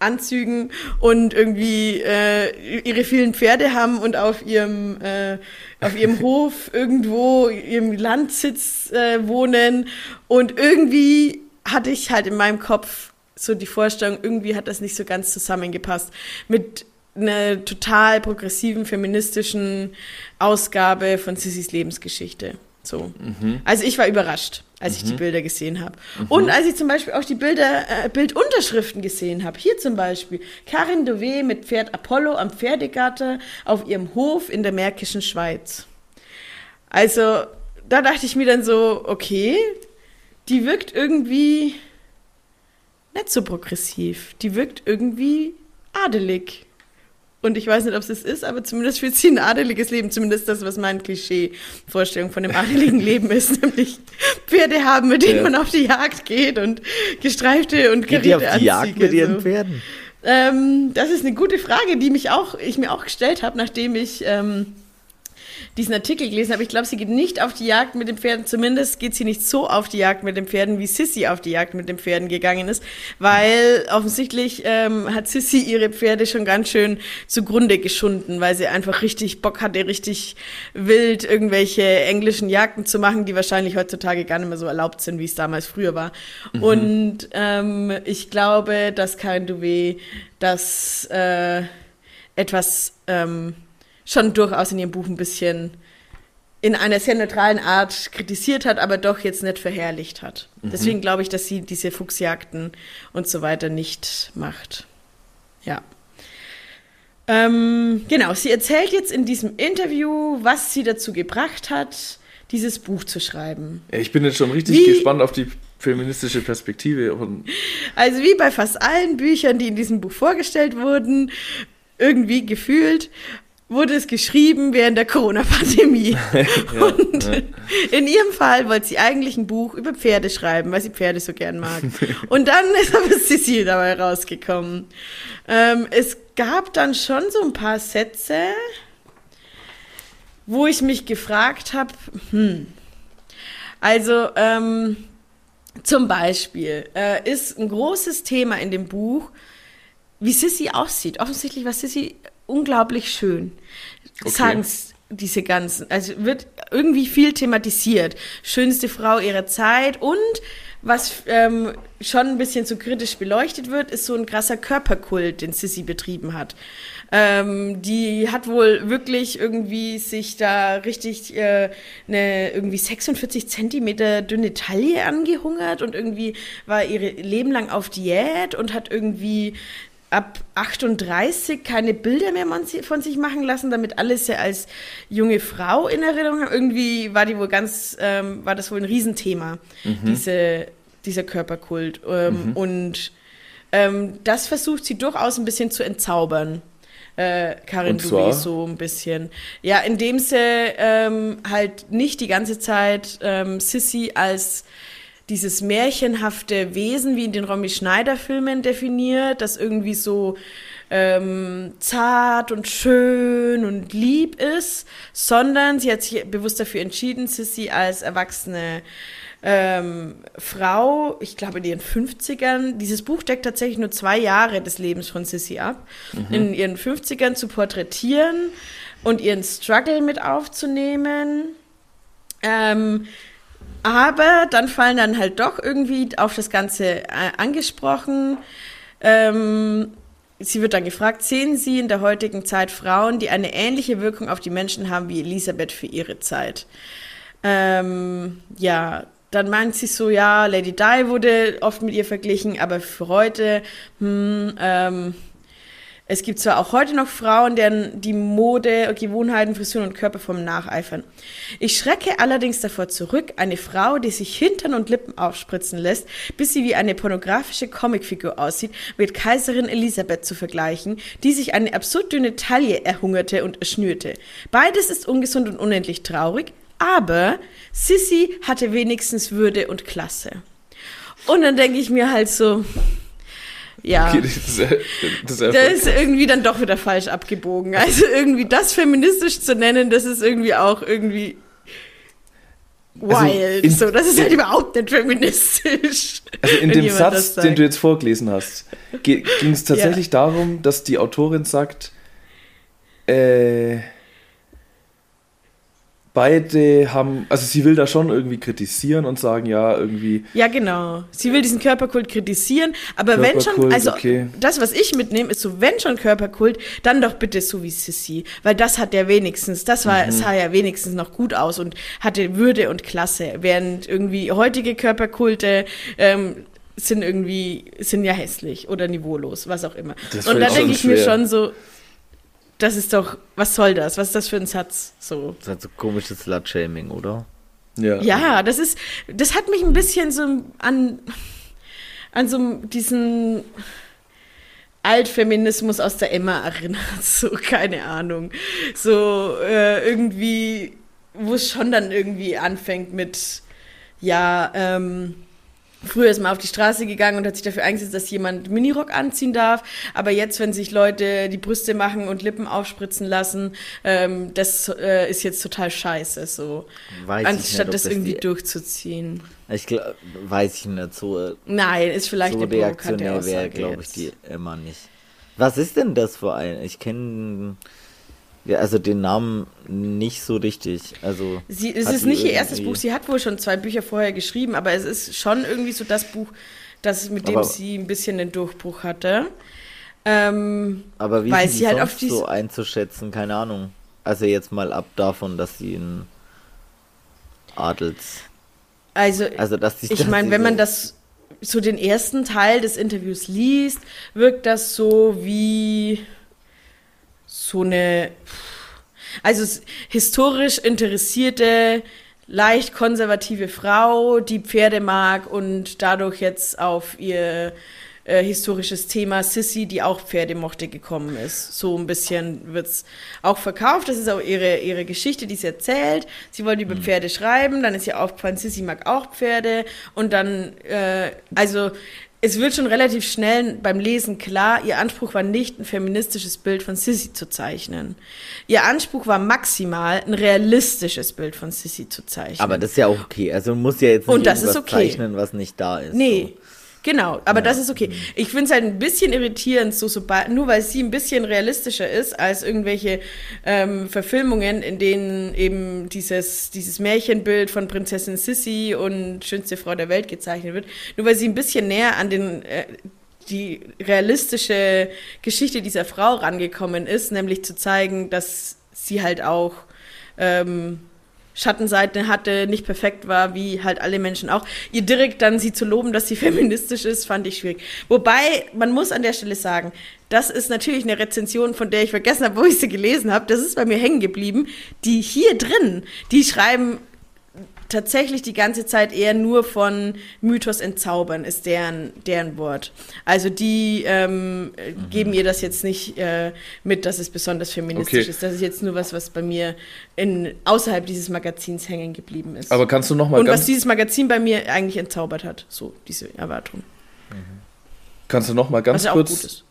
Anzügen und irgendwie äh, ihre vielen Pferde haben und auf ihrem äh, auf ihrem Hof irgendwo ihrem Landsitz äh, wohnen. Und irgendwie hatte ich halt in meinem Kopf so die Vorstellung, irgendwie hat das nicht so ganz zusammengepasst. Mit einer total progressiven feministischen Ausgabe von Sissys Lebensgeschichte. So. Mhm. Also ich war überrascht, als mhm. ich die mhm. Bilder gesehen habe. Mhm. Und als ich zum Beispiel auch die Bilder, äh, Bildunterschriften gesehen habe. Hier zum Beispiel Karin Dové mit Pferd Apollo am Pferdegatter auf ihrem Hof in der Märkischen Schweiz. Also da dachte ich mir dann so, okay, die wirkt irgendwie nicht so progressiv. Die wirkt irgendwie adelig. Und ich weiß nicht, ob es es ist, aber zumindest führt sie ein adeliges Leben. Zumindest das, was meine Klischee-Vorstellung von dem adeligen Leben ist. Nämlich Pferde haben, mit denen ja. man auf die Jagd geht und gestreifte und Geht die auf die Anzüge, Jagd mit ihren so. Pferden? Ähm, das ist eine gute Frage, die mich auch, ich mir auch gestellt habe, nachdem ich ähm, diesen Artikel gelesen habe. Ich glaube, sie geht nicht auf die Jagd mit den Pferden. Zumindest geht sie nicht so auf die Jagd mit den Pferden, wie Sissy auf die Jagd mit den Pferden gegangen ist, weil offensichtlich ähm, hat Sissy ihre Pferde schon ganz schön zugrunde geschunden, weil sie einfach richtig Bock hatte, richtig wild irgendwelche englischen Jagden zu machen, die wahrscheinlich heutzutage gar nicht mehr so erlaubt sind, wie es damals früher war. Mhm. Und ähm, ich glaube, dass Karin Duvet das äh, etwas ähm, schon durchaus in ihrem Buch ein bisschen in einer sehr neutralen Art kritisiert hat, aber doch jetzt nicht verherrlicht hat. Mhm. Deswegen glaube ich, dass sie diese Fuchsjagden und so weiter nicht macht. Ja. Ähm, genau, sie erzählt jetzt in diesem Interview, was sie dazu gebracht hat, dieses Buch zu schreiben. Ich bin jetzt schon richtig wie, gespannt auf die feministische Perspektive. Also wie bei fast allen Büchern, die in diesem Buch vorgestellt wurden, irgendwie gefühlt wurde es geschrieben während der Corona-Pandemie. ja, und ja. in ihrem Fall wollte sie eigentlich ein Buch über Pferde schreiben, weil sie Pferde so gern mag. und dann ist aber Sissi dabei rausgekommen. Ähm, es gab dann schon so ein paar Sätze, wo ich mich gefragt habe, hm, also ähm, zum Beispiel äh, ist ein großes Thema in dem Buch, wie Sissy aussieht. Offensichtlich war Sissy unglaublich schön. Okay. Sagen diese ganzen, also wird irgendwie viel thematisiert. Schönste Frau ihrer Zeit und was ähm, schon ein bisschen zu kritisch beleuchtet wird, ist so ein krasser Körperkult, den Sissy betrieben hat. Ähm, die hat wohl wirklich irgendwie sich da richtig äh, eine irgendwie 46 Zentimeter dünne Taille angehungert und irgendwie war ihre Leben lang auf Diät und hat irgendwie ab 38 keine Bilder mehr von sich machen lassen, damit alles ja als junge Frau in Erinnerung haben. Irgendwie war die wohl ganz, ähm, war das wohl ein Riesenthema, mhm. diese, dieser Körperkult. Ähm, mhm. Und ähm, das versucht sie durchaus ein bisschen zu entzaubern. Äh, Karin Duby so ein bisschen. Ja, indem sie ähm, halt nicht die ganze Zeit ähm, Sissy als dieses märchenhafte Wesen wie in den Romy Schneider Filmen definiert, das irgendwie so ähm, zart und schön und lieb ist, sondern sie hat sich bewusst dafür entschieden, Sissy als erwachsene ähm, Frau, ich glaube in ihren 50ern, dieses Buch deckt tatsächlich nur zwei Jahre des Lebens von Sissy ab, mhm. in ihren 50ern zu porträtieren und ihren Struggle mit aufzunehmen. Ähm, aber dann fallen dann halt doch irgendwie auf das Ganze äh, angesprochen. Ähm, sie wird dann gefragt, sehen Sie in der heutigen Zeit Frauen, die eine ähnliche Wirkung auf die Menschen haben wie Elisabeth für ihre Zeit? Ähm, ja, dann meint sie so, ja, Lady Di wurde oft mit ihr verglichen, aber für heute, hm, ähm, es gibt zwar auch heute noch Frauen, deren die Mode, Gewohnheiten, Frisuren und Körperformen nacheifern. Ich schrecke allerdings davor zurück, eine Frau, die sich Hintern und Lippen aufspritzen lässt, bis sie wie eine pornografische Comicfigur aussieht, mit Kaiserin Elisabeth zu vergleichen, die sich eine absurd dünne Taille erhungerte und erschnürte. Beides ist ungesund und unendlich traurig, aber Sissy hatte wenigstens Würde und Klasse. Und dann denke ich mir halt so, ja. Okay, das, ist, das, das ist irgendwie dann doch wieder falsch abgebogen. Also irgendwie das feministisch zu nennen, das ist irgendwie auch irgendwie also wild. Also so, das ist halt überhaupt nicht feministisch. Also in dem Satz, den du jetzt vorgelesen hast, ging es tatsächlich ja. darum, dass die Autorin sagt, äh, beide haben, also sie will da schon irgendwie kritisieren und sagen, ja, irgendwie. Ja, genau. Sie will diesen Körperkult kritisieren, aber wenn schon, also okay. das, was ich mitnehme, ist so, wenn schon Körperkult, dann doch bitte so wie Sissy, weil das hat ja wenigstens, das war, mhm. sah ja wenigstens noch gut aus und hatte Würde und Klasse, während irgendwie heutige Körperkulte, ähm, sind irgendwie, sind ja hässlich oder niveaulos, was auch immer. Das und da denke ich schwer. mir schon so, das ist doch, was soll das? Was ist das für ein Satz? So. Das ist halt so komisches Slut-Shaming, oder? Ja. Ja, das ist, das hat mich ein bisschen so an, an so diesen Altfeminismus aus der Emma erinnert, so, keine Ahnung. So, äh, irgendwie, wo es schon dann irgendwie anfängt mit, ja, ähm, Früher ist man auf die Straße gegangen und hat sich dafür eingesetzt, dass jemand Minirock anziehen darf. Aber jetzt, wenn sich Leute die Brüste machen und Lippen aufspritzen lassen, ähm, das äh, ist jetzt total scheiße. So. Weiß Anstatt nicht, das irgendwie die, durchzuziehen. Ich glaub, weiß ich nicht so. Nein, ist vielleicht so eine reaktionär wäre, glaube ich, die immer nicht. Was ist denn das für ein? Ich kenne ja, also den Namen nicht so richtig. Also sie, es ist nicht ihr erstes Buch. Sie hat wohl schon zwei Bücher vorher geschrieben, aber es ist schon irgendwie so das Buch, das mit dem aber, sie ein bisschen den Durchbruch hatte. Ähm, aber wie weil sie halt auf so einzuschätzen, keine Ahnung. Also jetzt mal ab davon, dass sie ein Adels. Also, also dass sie, ich meine, wenn man das so den ersten Teil des Interviews liest, wirkt das so wie so eine, also historisch interessierte, leicht konservative Frau, die Pferde mag und dadurch jetzt auf ihr äh, historisches Thema Sissy, die auch Pferde mochte, gekommen ist. So ein bisschen wird es auch verkauft. Das ist auch ihre, ihre Geschichte, die sie erzählt. Sie wollte über mhm. Pferde schreiben, dann ist ihr aufgefallen, Sissy mag auch Pferde. Und dann, äh, also es wird schon relativ schnell beim Lesen klar, ihr Anspruch war nicht, ein feministisches Bild von Sissy zu zeichnen. Ihr Anspruch war maximal, ein realistisches Bild von Sissy zu zeichnen. Aber das ist ja auch okay. Also man muss ja jetzt nicht Und das ist okay. zeichnen, was nicht da ist. Nee. Genau, aber ja. das ist okay. Ich finde es halt ein bisschen irritierend, so sobald, nur weil sie ein bisschen realistischer ist als irgendwelche ähm, Verfilmungen, in denen eben dieses, dieses Märchenbild von Prinzessin Sissy und schönste Frau der Welt gezeichnet wird. Nur weil sie ein bisschen näher an den äh, die realistische Geschichte dieser Frau rangekommen ist, nämlich zu zeigen, dass sie halt auch ähm, Schattenseite hatte, nicht perfekt war, wie halt alle Menschen auch. Ihr direkt dann sie zu loben, dass sie feministisch ist, fand ich schwierig. Wobei, man muss an der Stelle sagen, das ist natürlich eine Rezension, von der ich vergessen habe, wo ich sie gelesen habe. Das ist bei mir hängen geblieben. Die hier drin, die schreiben tatsächlich die ganze Zeit eher nur von Mythos entzaubern, ist deren, deren Wort. Also die ähm, mhm. geben ihr das jetzt nicht äh, mit, dass es besonders feministisch okay. ist. Das ist jetzt nur was, was bei mir in, außerhalb dieses Magazins hängen geblieben ist. Aber kannst du noch mal Und was dieses Magazin bei mir eigentlich entzaubert hat, so diese Erwartung. Mhm. Kannst du noch mal ganz kurz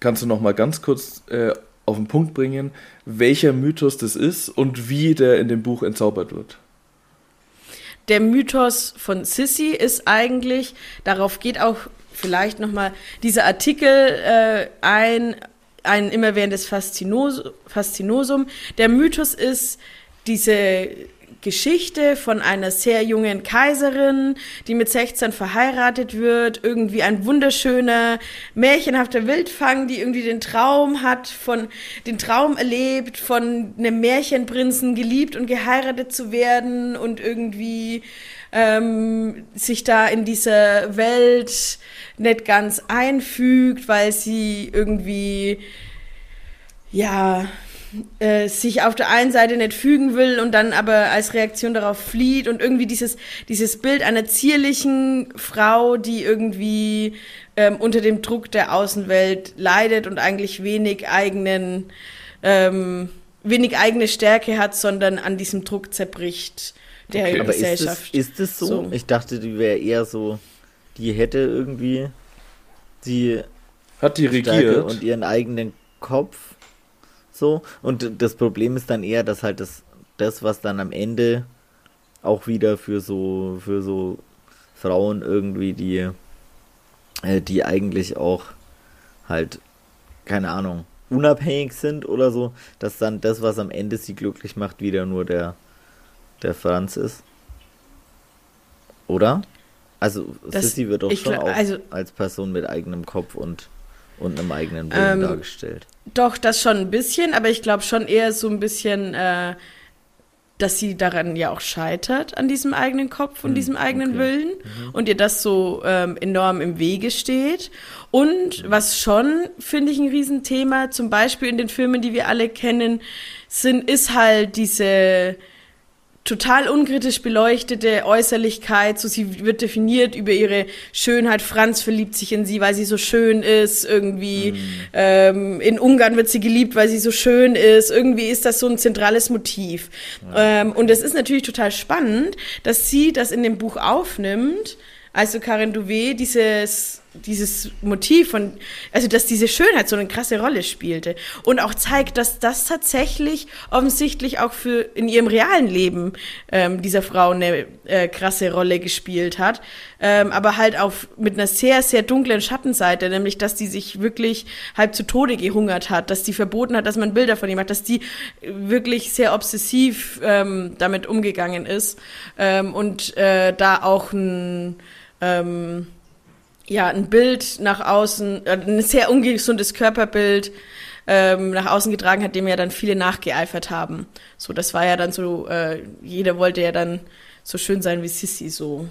Kannst du noch mal ganz kurz äh, auf den Punkt bringen, welcher Mythos das ist und wie der in dem Buch entzaubert wird. Der Mythos von Sissy ist eigentlich, darauf geht auch vielleicht nochmal dieser Artikel äh, ein, ein immerwährendes Faszinos Faszinosum. Der Mythos ist diese Geschichte von einer sehr jungen Kaiserin, die mit 16 verheiratet wird, irgendwie ein wunderschöner, märchenhafter Wildfang, die irgendwie den Traum hat, von, den Traum erlebt, von einem Märchenprinzen geliebt und geheiratet zu werden und irgendwie ähm, sich da in dieser Welt nicht ganz einfügt, weil sie irgendwie ja äh, sich auf der einen Seite nicht fügen will und dann aber als Reaktion darauf flieht und irgendwie dieses, dieses Bild einer zierlichen Frau, die irgendwie ähm, unter dem Druck der Außenwelt leidet und eigentlich wenig eigenen, ähm, wenig eigene Stärke hat, sondern an diesem Druck zerbricht der okay. Gesellschaft. Ist es so? so? Ich dachte, die wäre eher so, die hätte irgendwie die hat die regiert und ihren eigenen Kopf so. Und das Problem ist dann eher, dass halt das, das, was dann am Ende auch wieder für so, für so Frauen irgendwie, die, äh, die eigentlich auch halt, keine Ahnung, unabhängig sind oder so, dass dann das, was am Ende sie glücklich macht, wieder nur der, der Franz ist. Oder? Also das, Sissy wird doch schon auch also, als Person mit eigenem Kopf und und einem eigenen Willen ähm, dargestellt. Doch, das schon ein bisschen, aber ich glaube schon eher so ein bisschen, äh, dass sie daran ja auch scheitert, an diesem eigenen Kopf und mhm, diesem eigenen okay. Willen mhm. und ihr das so ähm, enorm im Wege steht. Und was schon, finde ich, ein Riesenthema, zum Beispiel in den Filmen, die wir alle kennen, sind, ist halt diese total unkritisch beleuchtete Äußerlichkeit, so sie wird definiert über ihre Schönheit. Franz verliebt sich in sie, weil sie so schön ist. Irgendwie mhm. ähm, in Ungarn wird sie geliebt, weil sie so schön ist. Irgendwie ist das so ein zentrales Motiv. Ja. Ähm, und es ist natürlich total spannend, dass sie das in dem Buch aufnimmt. Also Karin Duvet dieses dieses Motiv von, also dass diese Schönheit so eine krasse Rolle spielte und auch zeigt, dass das tatsächlich offensichtlich auch für in ihrem realen Leben ähm, dieser Frau eine äh, krasse Rolle gespielt hat, ähm, aber halt auch mit einer sehr, sehr dunklen Schattenseite, nämlich dass die sich wirklich halb zu Tode gehungert hat, dass die verboten hat, dass man Bilder von ihm macht, dass die wirklich sehr obsessiv ähm, damit umgegangen ist ähm, und äh, da auch ein ähm, ja, ein Bild nach außen, äh, ein sehr ungesundes Körperbild ähm, nach außen getragen hat, dem ja dann viele nachgeeifert haben. So, das war ja dann so, äh, jeder wollte ja dann so schön sein wie Sissy, so.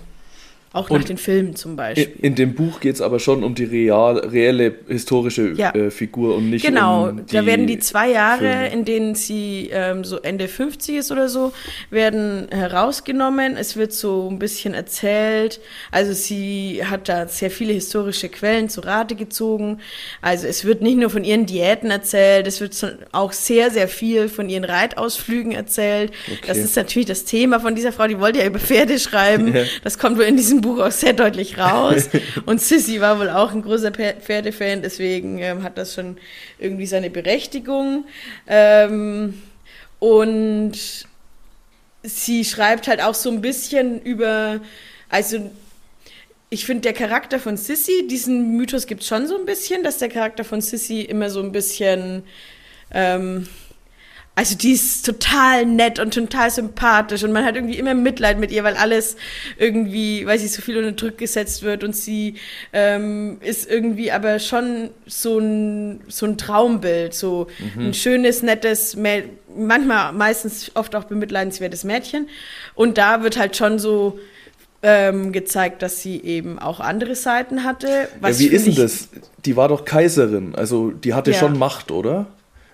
Auch nach den Filmen zum Beispiel. In, in dem Buch geht es aber schon um die real, reelle historische ja. äh, Figur und nicht genau, um Genau, da werden die zwei Jahre, Filme. in denen sie ähm, so Ende 50 ist oder so, werden herausgenommen. Es wird so ein bisschen erzählt. Also sie hat da sehr viele historische Quellen zu Rate gezogen. Also es wird nicht nur von ihren Diäten erzählt, es wird auch sehr, sehr viel von ihren Reitausflügen erzählt. Okay. Das ist natürlich das Thema von dieser Frau, die wollte ja über Pferde schreiben. Ja. Das kommt wohl in diesem diesem Buch auch sehr deutlich raus. Und Sissy war wohl auch ein großer Pferdefan, deswegen ähm, hat das schon irgendwie seine Berechtigung. Ähm, und sie schreibt halt auch so ein bisschen über, also ich finde, der Charakter von Sissy, diesen Mythos gibt es schon so ein bisschen, dass der Charakter von Sissy immer so ein bisschen. Ähm, also die ist total nett und total sympathisch und man hat irgendwie immer Mitleid mit ihr, weil alles irgendwie, weil sie so viel unter Druck gesetzt wird und sie ähm, ist irgendwie aber schon so ein, so ein Traumbild, so mhm. ein schönes, nettes, manchmal meistens oft auch bemitleidenswertes Mädchen und da wird halt schon so ähm, gezeigt, dass sie eben auch andere Seiten hatte. ja, wie ist denn das? Die war doch Kaiserin, also die hatte ja. schon Macht, oder?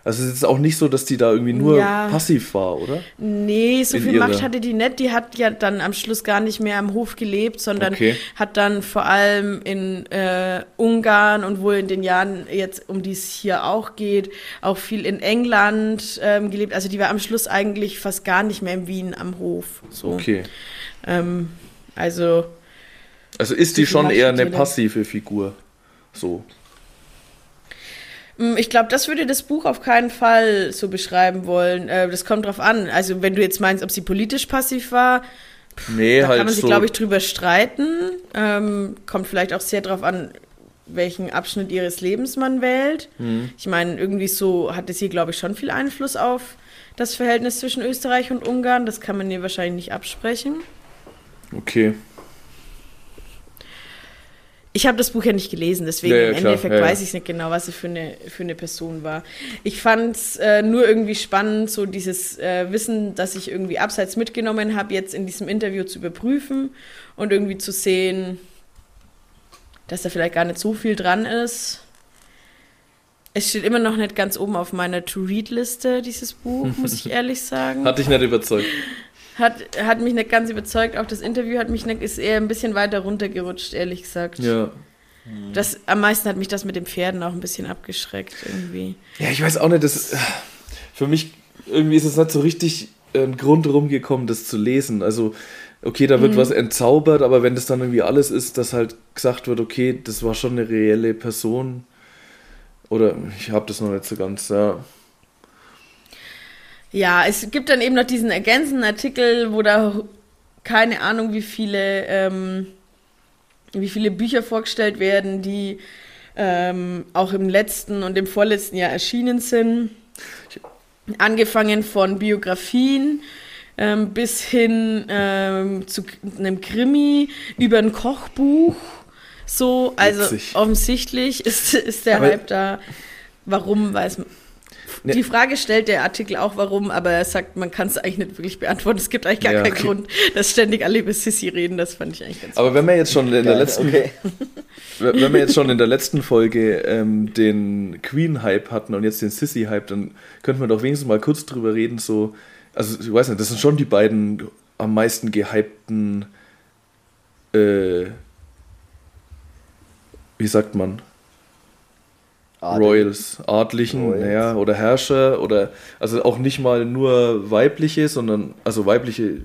Also es ist auch nicht so, dass die da irgendwie nur ja. passiv war, oder? Nee, so In viel ihre... Macht hatte die nicht. Die hat ja dann am Schluss gar nicht mehr am Hof gelebt, sondern okay. hat dann vor allem in äh, Ungarn und wohl in den Jahren jetzt, um die es hier auch geht, auch viel in England ähm, gelebt. Also die war am Schluss eigentlich fast gar nicht mehr in Wien am Hof. So. Okay. Ähm, also. Also ist die schon eher eine passive Figur. So. Mm, ich glaube, das würde das Buch auf keinen Fall so beschreiben wollen. Äh, das kommt drauf an. Also, wenn du jetzt meinst, ob sie politisch passiv war, nee, da halt kann man sich, so glaube ich, drüber streiten. Ähm, kommt vielleicht auch sehr drauf an, welchen Abschnitt ihres Lebens man wählt. Mhm. Ich meine, irgendwie so hatte sie, glaube ich, schon viel Einfluss auf das Verhältnis zwischen Österreich und Ungarn. Das kann man ihr wahrscheinlich nicht absprechen. Okay. Ich habe das Buch ja nicht gelesen, deswegen ja, ja, im Endeffekt ja, weiß ich nicht genau, was sie für eine, für eine Person war. Ich fand es äh, nur irgendwie spannend, so dieses äh, Wissen, das ich irgendwie abseits mitgenommen habe, jetzt in diesem Interview zu überprüfen und irgendwie zu sehen, dass da vielleicht gar nicht so viel dran ist. Es steht immer noch nicht ganz oben auf meiner To-Read-Liste, dieses Buch, muss ich ehrlich sagen. Hat dich nicht überzeugt hat, hat mich nicht ganz überzeugt. Auch das Interview hat mich nicht, ist eher ein bisschen weiter runtergerutscht, ehrlich gesagt. Ja. Das, am meisten hat mich das mit den Pferden auch ein bisschen abgeschreckt irgendwie. Ja, ich weiß auch nicht, das, für mich irgendwie ist es nicht so richtig ein Grund rumgekommen, das zu lesen. Also, okay, da wird mhm. was entzaubert, aber wenn das dann irgendwie alles ist, dass halt gesagt wird, okay, das war schon eine reelle Person. Oder ich habe das noch nicht so ganz, ja. Ja, es gibt dann eben noch diesen ergänzenden Artikel, wo da keine Ahnung, wie viele, ähm, wie viele Bücher vorgestellt werden, die ähm, auch im letzten und im vorletzten Jahr erschienen sind. Angefangen von Biografien ähm, bis hin ähm, zu einem Krimi über ein Kochbuch. So, also Witzig. offensichtlich ist, ist der Aber Hype da. Warum weiß man? Ne. Die Frage stellt der Artikel auch, warum, aber er sagt, man kann es eigentlich nicht wirklich beantworten. Es gibt eigentlich gar ja, keinen okay. Grund, dass ständig alle über Sissy reden. Das fand ich eigentlich ganz Aber wenn wir jetzt schon in der letzten, okay. wenn wir jetzt schon in der letzten Folge ähm, den Queen-Hype hatten und jetzt den Sissy-Hype, dann könnten wir doch wenigstens mal kurz drüber reden. So, also ich weiß nicht, das sind schon die beiden am meisten gehypten, äh, wie sagt man? Adel. Royals, Adlichen, Royals. Ja, oder Herrscher oder also auch nicht mal nur weibliche, sondern also weibliche.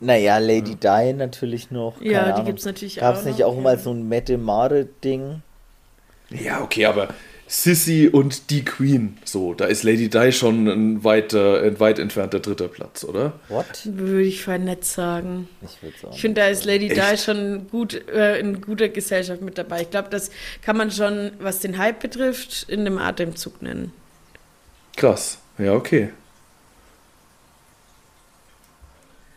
Naja, Lady ja. Di natürlich noch. Ja, die gibt es natürlich Gab's auch. Gab es nicht auch ja. mal so ein Mette Mare-Ding? Ja, okay, aber Sissy und die Queen. So, da ist Lady Di schon ein, weiter, ein weit entfernter dritter Platz, oder? What? Würde ich voll nett sagen. Ich würde sagen. Ich finde, da ist Lady Echt? Di schon gut, äh, in guter Gesellschaft mit dabei. Ich glaube, das kann man schon, was den Hype betrifft, in dem Atemzug nennen. Krass. Ja, okay.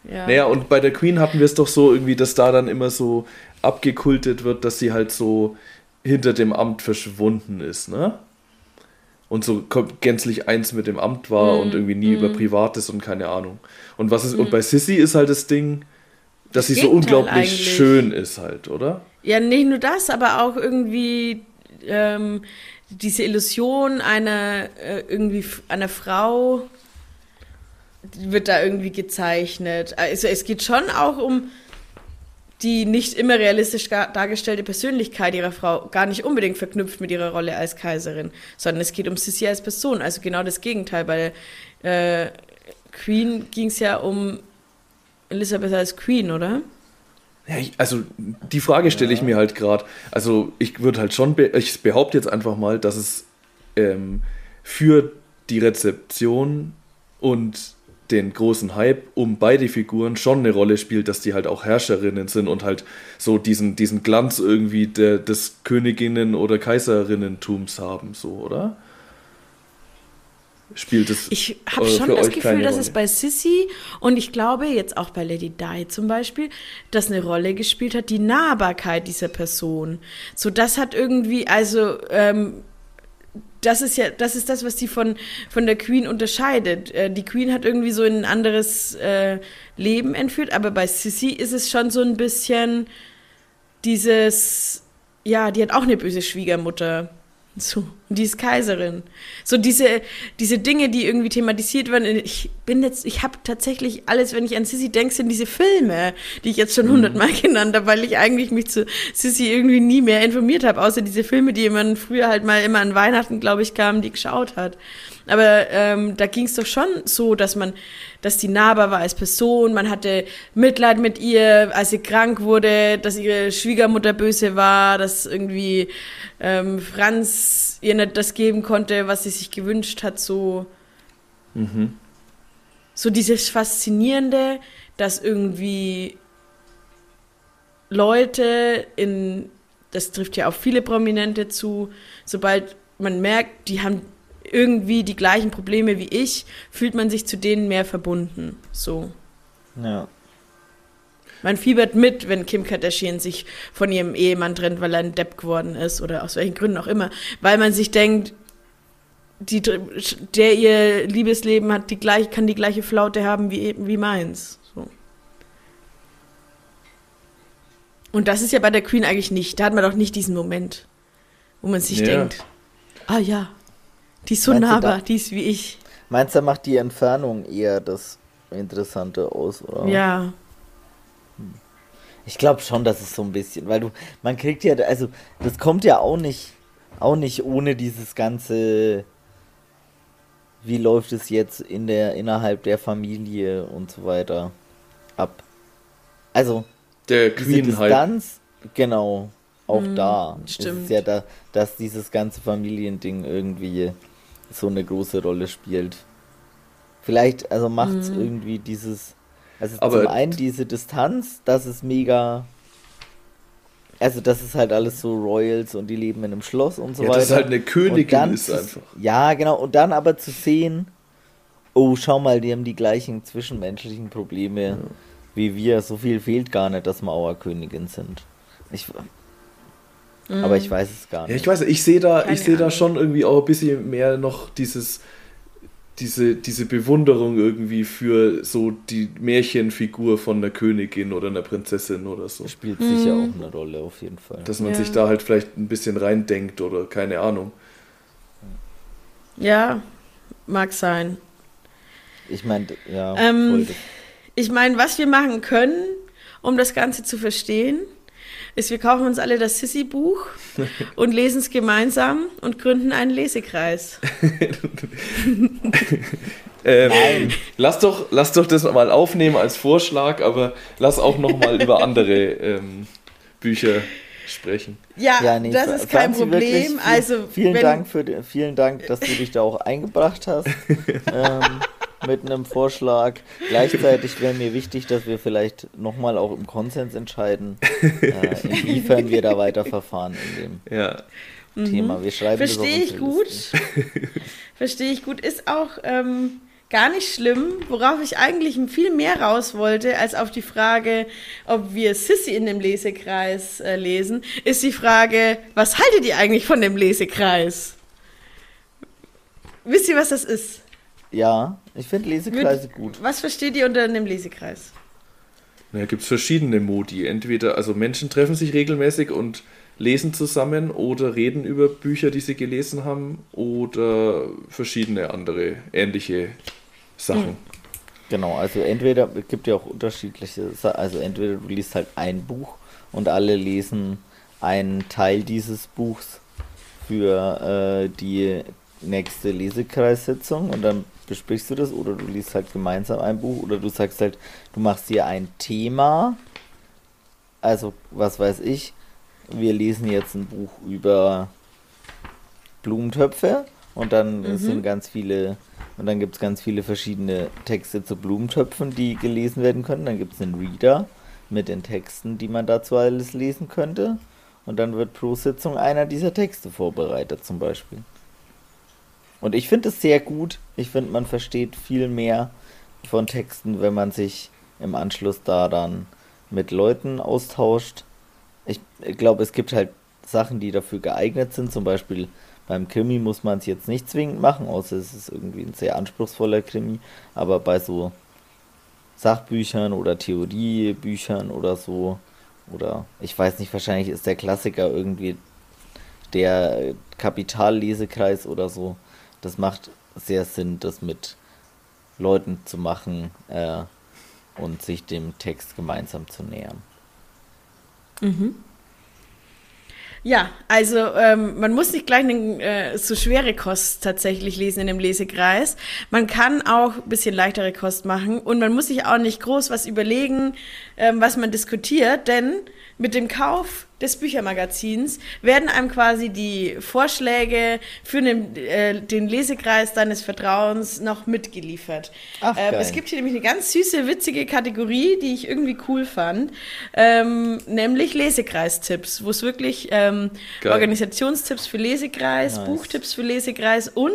Ja. Naja, und bei der Queen hatten wir es doch so irgendwie, dass da dann immer so abgekultet wird, dass sie halt so hinter dem Amt verschwunden ist, ne? Und so gänzlich eins mit dem Amt war mm, und irgendwie nie mm. über Privates und keine Ahnung. Und was ist, mm. und bei Sissy ist halt das Ding, dass das sie so unglaublich eigentlich. schön ist halt, oder? Ja, nicht nur das, aber auch irgendwie ähm, diese Illusion einer äh, irgendwie einer Frau wird da irgendwie gezeichnet. Also es geht schon auch um die nicht immer realistisch dargestellte Persönlichkeit ihrer Frau gar nicht unbedingt verknüpft mit ihrer Rolle als Kaiserin, sondern es geht um Sissi als Person, also genau das Gegenteil. Bei äh, Queen ging es ja um Elisabeth als Queen, oder? Ja, ich, also die Frage stelle ich mir halt gerade. Also ich würde halt schon, be ich behaupte jetzt einfach mal, dass es ähm, für die Rezeption und den großen Hype um beide Figuren schon eine Rolle spielt, dass die halt auch Herrscherinnen sind und halt so diesen, diesen Glanz irgendwie der, des Königinnen- oder Kaiserinnentums haben, so, oder? Spielt es Ich habe schon das Gefühl, dass es bei Sissy und ich glaube jetzt auch bei Lady Di zum Beispiel, dass eine Rolle gespielt hat, die Nahbarkeit dieser Person. So, das hat irgendwie, also, ähm, das ist ja, das ist das, was die von, von der Queen unterscheidet. Äh, die Queen hat irgendwie so in ein anderes äh, Leben entführt, aber bei Sissy ist es schon so ein bisschen dieses, ja, die hat auch eine böse Schwiegermutter. So, und die ist Kaiserin. So diese, diese Dinge, die irgendwie thematisiert werden. Ich bin jetzt, ich habe tatsächlich alles, wenn ich an Sissy denke, sind diese Filme, die ich jetzt schon mhm. hundertmal mhm. genannt habe, weil ich eigentlich mich zu Sissy irgendwie nie mehr informiert habe, außer diese Filme, die man früher halt mal immer an Weihnachten, glaube ich, kamen, die geschaut hat. Aber ähm, da ging es doch schon so, dass man, dass die nahbar war als Person, man hatte Mitleid mit ihr, als sie krank wurde, dass ihre Schwiegermutter böse war, dass irgendwie ähm, Franz ihr nicht das geben konnte, was sie sich gewünscht hat, so. Mhm. So dieses Faszinierende, dass irgendwie Leute in, das trifft ja auch viele Prominente zu, sobald man merkt, die haben irgendwie die gleichen Probleme wie ich, fühlt man sich zu denen mehr verbunden. So. Ja. Man fiebert mit, wenn Kim Kardashian sich von ihrem Ehemann trennt, weil er ein Depp geworden ist oder aus welchen Gründen auch immer. Weil man sich denkt, die, der ihr Liebesleben hat die gleich, kann die gleiche Flaute haben wie, wie meins. So. Und das ist ja bei der Queen eigentlich nicht. Da hat man doch nicht diesen Moment, wo man sich ja. denkt, ah ja, die ist so meinst nahbar, da, die ist wie ich. Meinst du, da macht die Entfernung eher das Interessante aus, oder? Ja. Hm. Ich glaube schon, dass es so ein bisschen, weil du, man kriegt ja, also das kommt ja auch nicht, auch nicht ohne dieses ganze, wie läuft es jetzt in der, innerhalb der Familie und so weiter ab. Also, der Queen halt. genau, auch hm, da. Stimmt. Es ist ja da, dass dieses ganze Familiending irgendwie so eine große Rolle spielt. Vielleicht, also macht es mhm. irgendwie dieses, also Aber zum einen diese Distanz, das ist mega, also das ist halt alles so Royals und die leben in einem Schloss und so ja, weiter. Das ist halt eine Königin ist einfach. Ja, genau, und dann aber zu sehen, oh, schau mal, die haben die gleichen zwischenmenschlichen Probleme ja. wie wir, so viel fehlt gar nicht, dass wir Auerkönigin sind. Ich, Mhm. Aber ich weiß es gar nicht. Ja, ich weiß, ich sehe da, ich sehe da schon irgendwie auch ein bisschen mehr noch dieses, diese, diese Bewunderung irgendwie für so die Märchenfigur von einer Königin oder einer Prinzessin oder so. Spielt mhm. sicher auch eine Rolle, auf jeden Fall. Dass man ja. sich da halt vielleicht ein bisschen reindenkt oder keine Ahnung. Ja, mag sein. Ich meine, ja. Ähm, ich meine, was wir machen können, um das Ganze zu verstehen, ist, wir kaufen uns alle das Sissy-Buch und lesen es gemeinsam und gründen einen Lesekreis. ähm, lass, doch, lass doch das mal aufnehmen als Vorschlag, aber lass auch noch mal über andere ähm, Bücher sprechen. Ja, ja nee, das ist kein Problem. Viel, also, vielen, Dank für, vielen Dank, dass du dich da auch eingebracht hast. ähm, mit einem Vorschlag. Gleichzeitig wäre mir wichtig, dass wir vielleicht nochmal auch im Konsens entscheiden, äh, inwiefern wir da weiter verfahren in dem ja. Thema. Wir schreiben Verstehe ich gut. Verstehe ich gut. Ist auch ähm, gar nicht schlimm, worauf ich eigentlich viel mehr raus wollte, als auf die Frage, ob wir Sissy in dem Lesekreis äh, lesen, ist die Frage, was haltet ihr eigentlich von dem Lesekreis? Wisst ihr, was das ist? Ja, ich finde Lesekreise Mit, gut. Was versteht ihr unter einem Lesekreis? Da gibt es verschiedene Modi. Entweder, also Menschen treffen sich regelmäßig und lesen zusammen oder reden über Bücher, die sie gelesen haben oder verschiedene andere ähnliche Sachen. Hm. Genau, also entweder, es gibt ja auch unterschiedliche, also entweder du liest halt ein Buch und alle lesen einen Teil dieses Buchs für äh, die nächste Lesekreissitzung und dann besprichst du das oder du liest halt gemeinsam ein Buch oder du sagst halt, du machst dir ein Thema. Also, was weiß ich, wir lesen jetzt ein Buch über Blumentöpfe Und dann mhm. sind ganz viele, und dann gibt es ganz viele verschiedene Texte zu Blumentöpfen, die gelesen werden können. Dann gibt es einen Reader mit den Texten, die man dazu alles lesen könnte. Und dann wird pro Sitzung einer dieser Texte vorbereitet, zum Beispiel. Und ich finde es sehr gut. Ich finde, man versteht viel mehr von Texten, wenn man sich im Anschluss da dann mit Leuten austauscht. Ich, ich glaube, es gibt halt Sachen, die dafür geeignet sind. Zum Beispiel beim Krimi muss man es jetzt nicht zwingend machen, außer es ist irgendwie ein sehr anspruchsvoller Krimi. Aber bei so Sachbüchern oder Theoriebüchern oder so, oder ich weiß nicht, wahrscheinlich ist der Klassiker irgendwie der Kapitallesekreis oder so. Das macht sehr Sinn, das mit Leuten zu machen äh, und sich dem Text gemeinsam zu nähern. Mhm. Ja, also ähm, man muss nicht gleich einen, äh, so schwere Kost tatsächlich lesen in dem Lesekreis. Man kann auch ein bisschen leichtere Kost machen und man muss sich auch nicht groß was überlegen, ähm, was man diskutiert, denn mit dem Kauf des Büchermagazins werden einem quasi die Vorschläge für den, äh, den Lesekreis deines Vertrauens noch mitgeliefert. Ach, ähm, es gibt hier nämlich eine ganz süße, witzige Kategorie, die ich irgendwie cool fand, ähm, nämlich Lesekreistipps, wo es wirklich ähm, Organisationstipps für Lesekreis, nice. Buchtipps für Lesekreis und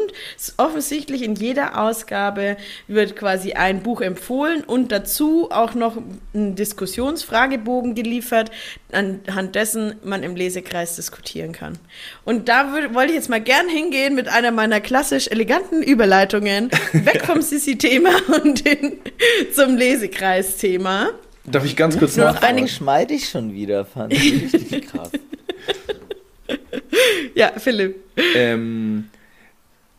offensichtlich in jeder Ausgabe wird quasi ein Buch empfohlen und dazu auch noch ein Diskussionsfragebogen geliefert, anhand dessen dessen man im Lesekreis diskutieren kann. Und da wollte ich jetzt mal gern hingehen mit einer meiner klassisch eleganten Überleitungen, weg vom Sissi-Thema und hin zum Lesekreis-Thema. Darf ich ganz kurz noch nachfragen? geschmeidig schon wieder, fand ich richtig krass. ja, Philipp. Ähm,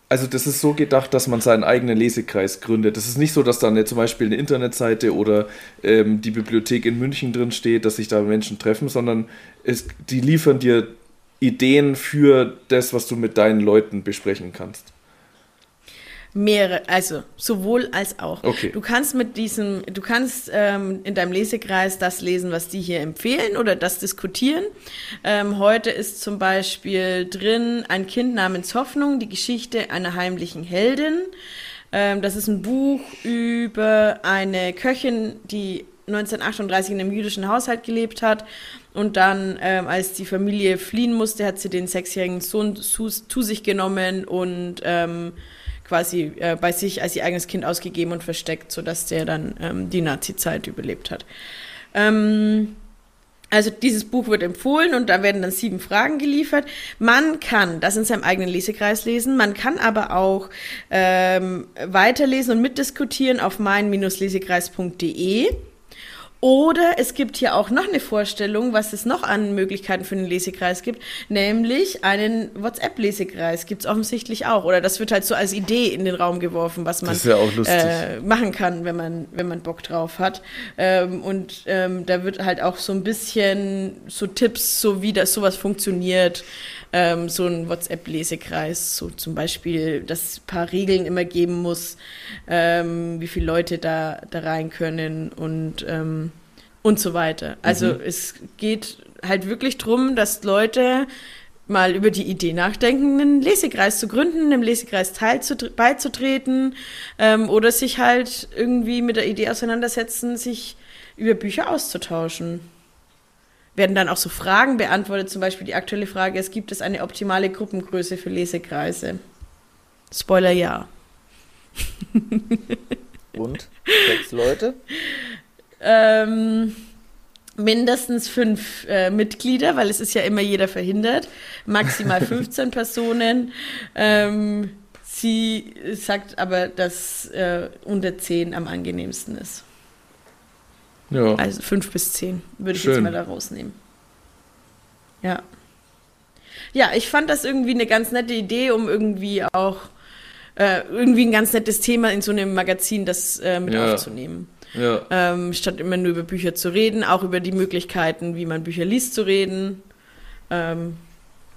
also das ist so gedacht, dass man seinen eigenen Lesekreis gründet. Das ist nicht so, dass da zum Beispiel eine Internetseite oder ähm, die Bibliothek in München drin steht, dass sich da Menschen treffen, sondern es, die liefern dir Ideen für das, was du mit deinen Leuten besprechen kannst. Mehrere, also sowohl als auch. Okay. Du kannst mit diesem, du kannst ähm, in deinem Lesekreis das lesen, was die hier empfehlen oder das diskutieren. Ähm, heute ist zum Beispiel drin ein Kind namens Hoffnung, die Geschichte einer heimlichen Heldin. Ähm, das ist ein Buch über eine Köchin, die 1938 in einem jüdischen Haushalt gelebt hat und dann, ähm, als die Familie fliehen musste, hat sie den sechsjährigen Sohn zu, zu sich genommen und ähm, quasi äh, bei sich als ihr eigenes Kind ausgegeben und versteckt, sodass der dann ähm, die Nazi-Zeit überlebt hat. Ähm, also dieses Buch wird empfohlen und da werden dann sieben Fragen geliefert. Man kann das in seinem eigenen Lesekreis lesen, man kann aber auch ähm, weiterlesen und mitdiskutieren auf mein-lesekreis.de. Oder es gibt hier auch noch eine Vorstellung, was es noch an Möglichkeiten für den Lesekreis gibt, nämlich einen WhatsApp-Lesekreis gibt es offensichtlich auch. Oder das wird halt so als Idee in den Raum geworfen, was man ja äh, machen kann, wenn man, wenn man Bock drauf hat. Ähm, und ähm, da wird halt auch so ein bisschen so Tipps, so wie das sowas funktioniert, ähm, so ein WhatsApp-Lesekreis, so zum Beispiel, dass es ein paar Regeln immer geben muss, ähm, wie viele Leute da, da rein können und ähm, und so weiter. Also mhm. es geht halt wirklich darum, dass Leute mal über die Idee nachdenken, einen Lesekreis zu gründen, einem Lesekreis beizutreten ähm, oder sich halt irgendwie mit der Idee auseinandersetzen, sich über Bücher auszutauschen. Werden dann auch so Fragen beantwortet, zum Beispiel die aktuelle Frage, es gibt es eine optimale Gruppengröße für Lesekreise? Spoiler ja. Und? Sechs Leute? Ähm, mindestens fünf äh, Mitglieder, weil es ist ja immer jeder verhindert. Maximal 15 Personen. Ähm, sie sagt aber, dass äh, unter 10 am angenehmsten ist. Ja. Also fünf bis zehn würde ich Schön. jetzt mal da rausnehmen. Ja. Ja, ich fand das irgendwie eine ganz nette Idee, um irgendwie auch äh, irgendwie ein ganz nettes Thema in so einem Magazin das äh, mit ja. aufzunehmen. Ja. Ähm, statt immer nur über Bücher zu reden, auch über die Möglichkeiten, wie man Bücher liest, zu reden. Ähm,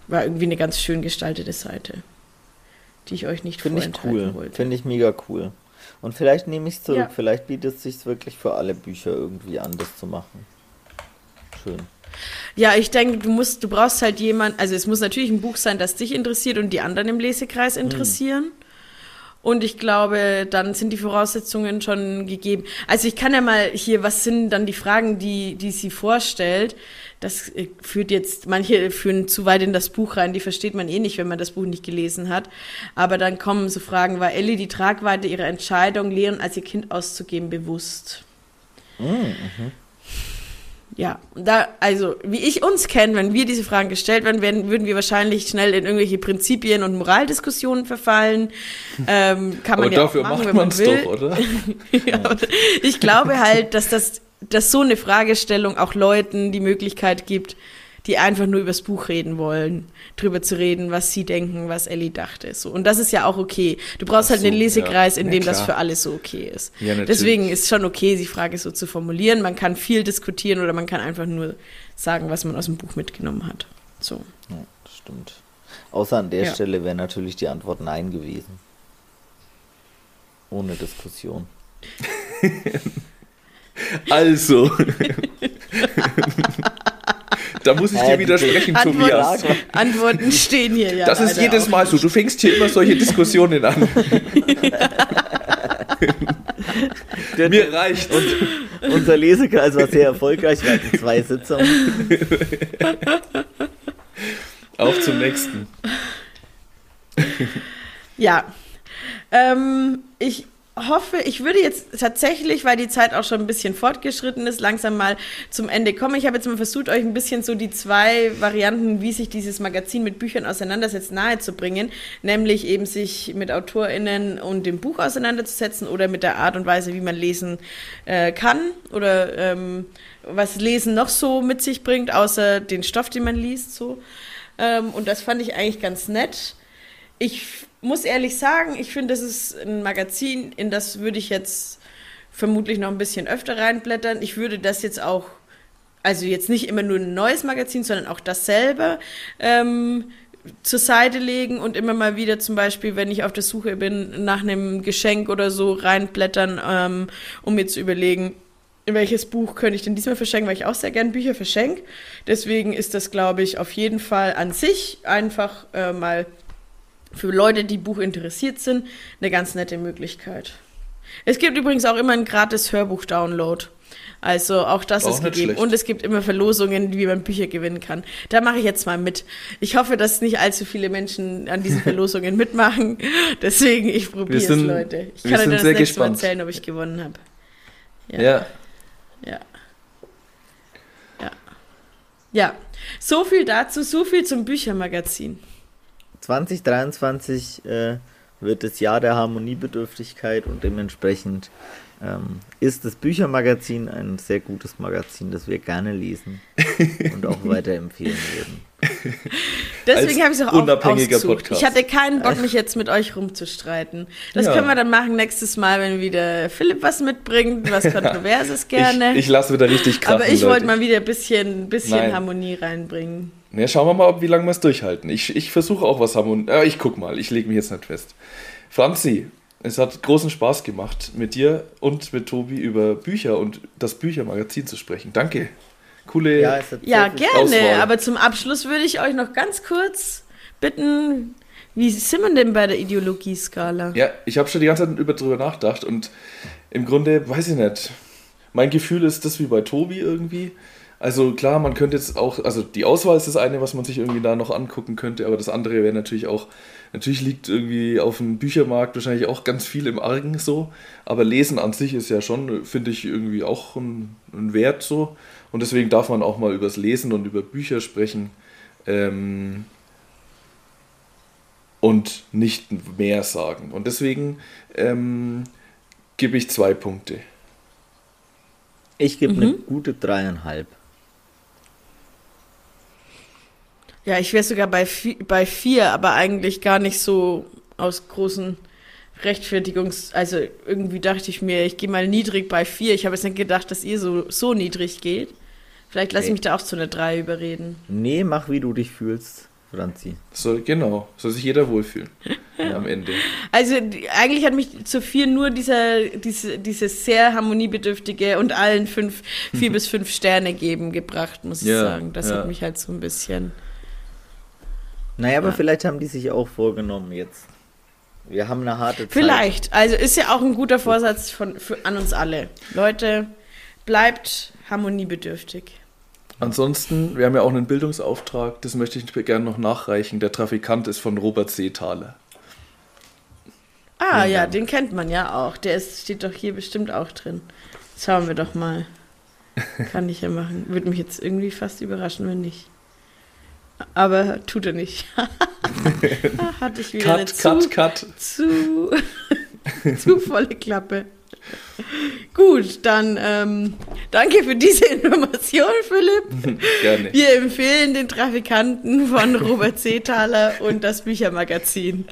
war irgendwie eine ganz schön gestaltete Seite, die ich euch nicht Finde ich cool. wollte. Finde ich mega cool. Und vielleicht nehme ich es zurück. Ja. Vielleicht bietet es sich wirklich für alle Bücher irgendwie an, das zu machen. Schön. Ja, ich denke, du musst, du brauchst halt jemand, also es muss natürlich ein Buch sein, das dich interessiert und die anderen im Lesekreis interessieren. Mhm. Und ich glaube, dann sind die Voraussetzungen schon gegeben. Also ich kann ja mal hier, was sind dann die Fragen, die, die sie vorstellt? Das äh, führt jetzt, manche führen zu weit in das Buch rein, die versteht man eh nicht, wenn man das Buch nicht gelesen hat. Aber dann kommen so Fragen, war Ellie die Tragweite ihrer Entscheidung, Lehren als ihr Kind auszugeben, bewusst? Mhm. mhm. Ja, da, also, wie ich uns kenne, wenn wir diese Fragen gestellt werden, werden, würden wir wahrscheinlich schnell in irgendwelche Prinzipien und Moraldiskussionen verfallen. Ähm, kann man Aber ja dafür auch machen, macht wenn man will. doch, oder? ja, ich glaube halt, dass das, dass so eine Fragestellung auch Leuten die Möglichkeit gibt, die einfach nur übers Buch reden wollen, drüber zu reden, was sie denken, was Ellie dachte. So. Und das ist ja auch okay. Du brauchst Ach halt einen so, Lesekreis, ja. in Ja, dem das klar. für alle so okay ist. Ja. Deswegen ist schon okay, die Frage so zu formulieren. Man kann viel diskutieren oder man kann einfach nur sagen, was man aus dem Buch mitgenommen hat. So. Ja, das stimmt. Außer an der Ja. Stelle wäre natürlich die Antwort Nein gewesen. Ohne Diskussion. Also. da muss ich dir widersprechen, Tobias. Antworten, Antworten stehen hier ja. Das ist jedes. Mal so. Du fängst hier immer solche Diskussionen an. Mir reicht. Unser Lesekreis war sehr erfolgreich. Wir hatten zwei Sitzungen. Auf zum nächsten. Ja. Ähm, ich hoffe, ich würde jetzt tatsächlich, weil die Zeit auch schon ein bisschen fortgeschritten ist, langsam mal zum Ende kommen. Ich habe jetzt mal versucht, euch ein bisschen so die zwei Varianten, wie sich dieses Magazin mit Büchern auseinandersetzt, nahezubringen. Nämlich eben sich mit AutorInnen und dem Buch auseinanderzusetzen oder mit der Art und Weise, wie man lesen äh, kann oder ähm, was Lesen noch so mit sich bringt, außer den Stoff, den man liest. So. Ähm, und das fand ich eigentlich ganz nett. Ich muss ehrlich sagen, ich finde, das ist ein Magazin, in das würde ich jetzt vermutlich noch ein bisschen öfter reinblättern. Ich würde das jetzt auch, also jetzt nicht immer nur ein neues Magazin, sondern auch dasselbe ähm, zur Seite legen und immer mal wieder zum Beispiel, wenn ich auf der Suche bin, nach einem Geschenk oder so reinblättern, ähm, um mir zu überlegen, welches Buch könnte ich denn diesmal verschenken, weil ich auch sehr gern Bücher verschenke. Deswegen ist das, glaube ich, auf jeden Fall an sich einfach äh, mal für Leute, die Buch interessiert sind, eine ganz nette Möglichkeit. Es gibt übrigens auch immer einen gratis Hörbuch-Download. Also auch das Auch ist gegeben. schlecht. Und es gibt immer Verlosungen, wie man Bücher gewinnen kann. Da mache ich jetzt mal mit. Ich hoffe, dass nicht allzu viele Menschen an diesen Verlosungen mitmachen. Deswegen, ich probiere es, Leute. Ich kann euch das nächste Mal gespannt. erzählen, ob ich gewonnen habe. Ja. Ja. Ja. Ja. So viel dazu, so viel zum Büchermagazin. 2023 äh, wird das Jahr der Harmoniebedürftigkeit und dementsprechend ähm, ist das Büchermagazin ein sehr gutes Magazin, das wir gerne lesen und auch weiterempfehlen würden. Deswegen habe ich es auch unabhängiger ausgesucht. Podcast. Ich hatte keinen Bock, mich jetzt mit euch rumzustreiten. Das Ja. können wir dann machen nächstes Mal, wenn wieder Philipp was mitbringt, was Kontroverses gerne. Ich, ich lasse wieder richtig krachen, Aber ich wollte mal wieder ein bisschen, bisschen Nein. Harmonie reinbringen. Ja, schauen wir mal, ob, wie lange wir es durchhalten. Ich, ich versuche auch was Harmon. Äh, ich guck mal, ich lege mich jetzt nicht fest. Franzi, es hat großen Spaß gemacht, mit dir und mit Tobi über Bücher und das Büchermagazin zu sprechen. Danke. Coole. Ja, es hat Ja, gerne. Auswahl. Aber zum Abschluss würde ich euch noch ganz kurz bitten, wie sind wir denn bei der Ideologieskala? Ja, ich habe schon die ganze Zeit über drüber nachgedacht und im Grunde, weiß ich nicht, mein Gefühl ist das wie bei Tobi irgendwie. Also klar, man könnte jetzt auch, also die Auswahl ist das eine, was man sich irgendwie da noch angucken könnte, aber das andere wäre natürlich auch, natürlich liegt irgendwie auf dem Büchermarkt wahrscheinlich auch ganz viel im Argen so, aber Lesen an sich ist ja schon, finde ich, irgendwie auch ein, ein Wert so und deswegen darf man auch mal übers Lesen und über Bücher sprechen. Ähm, und nicht mehr sagen. Und deswegen ähm, gebe ich zwei Punkte. Ich gebe eine Mhm. gute dreieinhalb. Ja, ich wäre sogar bei, vi- bei vier, aber eigentlich gar nicht so aus großen Rechtfertigungs... Also irgendwie dachte ich mir, ich gehe mal niedrig bei vier. Ich habe jetzt nicht gedacht, dass ihr so, so niedrig geht. Vielleicht lasse ich mich da auch zu einer drei überreden. Nee, mach wie du dich fühlst. Franzi. Soll, genau, soll sich jeder wohlfühlen am Ende. Also die, eigentlich hat mich Sophie nur dieser, diese, dieses sehr harmoniebedürftige und allen fünf, vier bis fünf Sterne geben gebracht, muss ich Ja, sagen. Das ja. hat mich halt so ein bisschen. Naja, aber Ja. vielleicht haben die sich auch vorgenommen jetzt. Wir haben eine harte Zeit. Vielleicht. Also ist ja auch ein guter Vorsatz von, für, an uns alle. Leute, bleibt harmoniebedürftig. Ansonsten, wir haben ja auch einen Bildungsauftrag, das möchte ich gerne noch nachreichen. Der Trafikant ist von Robert Seethaler. Ah ja, Dank. den kennt man ja auch. Der ist, steht doch hier bestimmt auch drin. Schauen wir doch mal. Kann ich ja machen. Würde mich jetzt irgendwie fast überraschen, wenn nicht. Aber tut er nicht. Hatte ich wieder eine Cut, zu, cut, cut. zu, zu volle Klappe. Gut, dann ähm, danke für diese Information, Philipp. Gerne. Wir empfehlen den Trafikanten von Robert Seethaler und das Büchermagazin.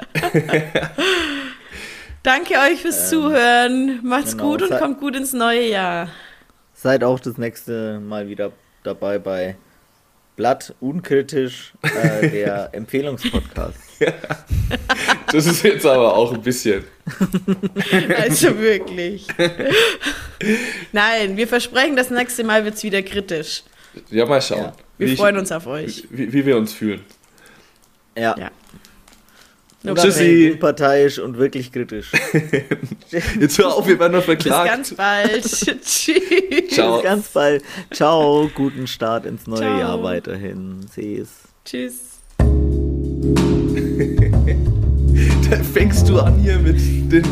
Danke euch fürs Zuhören. Macht's genau, gut und kommt gut ins neue Jahr. Seid auch das nächste Mal wieder dabei bei Blatt unkritisch, äh, der Empfehlungspodcast. Das ist jetzt aber auch ein bisschen. Also wirklich. Nein, wir versprechen, das nächste Mal wird's wieder kritisch. Ja, mal schauen. Ja. Wir wie ich- freuen uns auf euch. Wie, wie wir uns fühlen. Ja. Ja. Tschüssi. Parteiisch und wirklich kritisch. Jetzt hör auf, wir werden noch Bis verklagt. ganz bald. Tschüss. Ciao. Bis ganz bald. Ciao, guten Start ins neue Ciao. Jahr weiterhin. Sees. Tschüss. Da fängst du an hier mit den.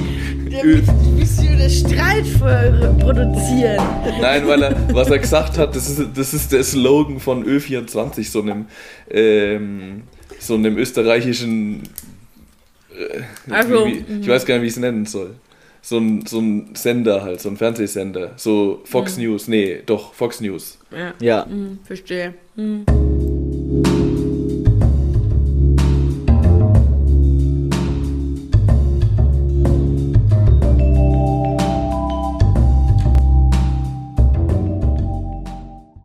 Ja, Willst du den Streit vor- produzieren? Nein, weil er, was er gesagt hat, das ist, das ist der Slogan von Ö24, so einem, ähm, so einem österreichischen. Äh, Also, ich weiß gar nicht, wie ich es nennen soll. So ein, so ein Sender halt, so ein Fernsehsender. So Fox News. Nee, doch, Fox News. Ja, Ja. hm, verstehe. Hm.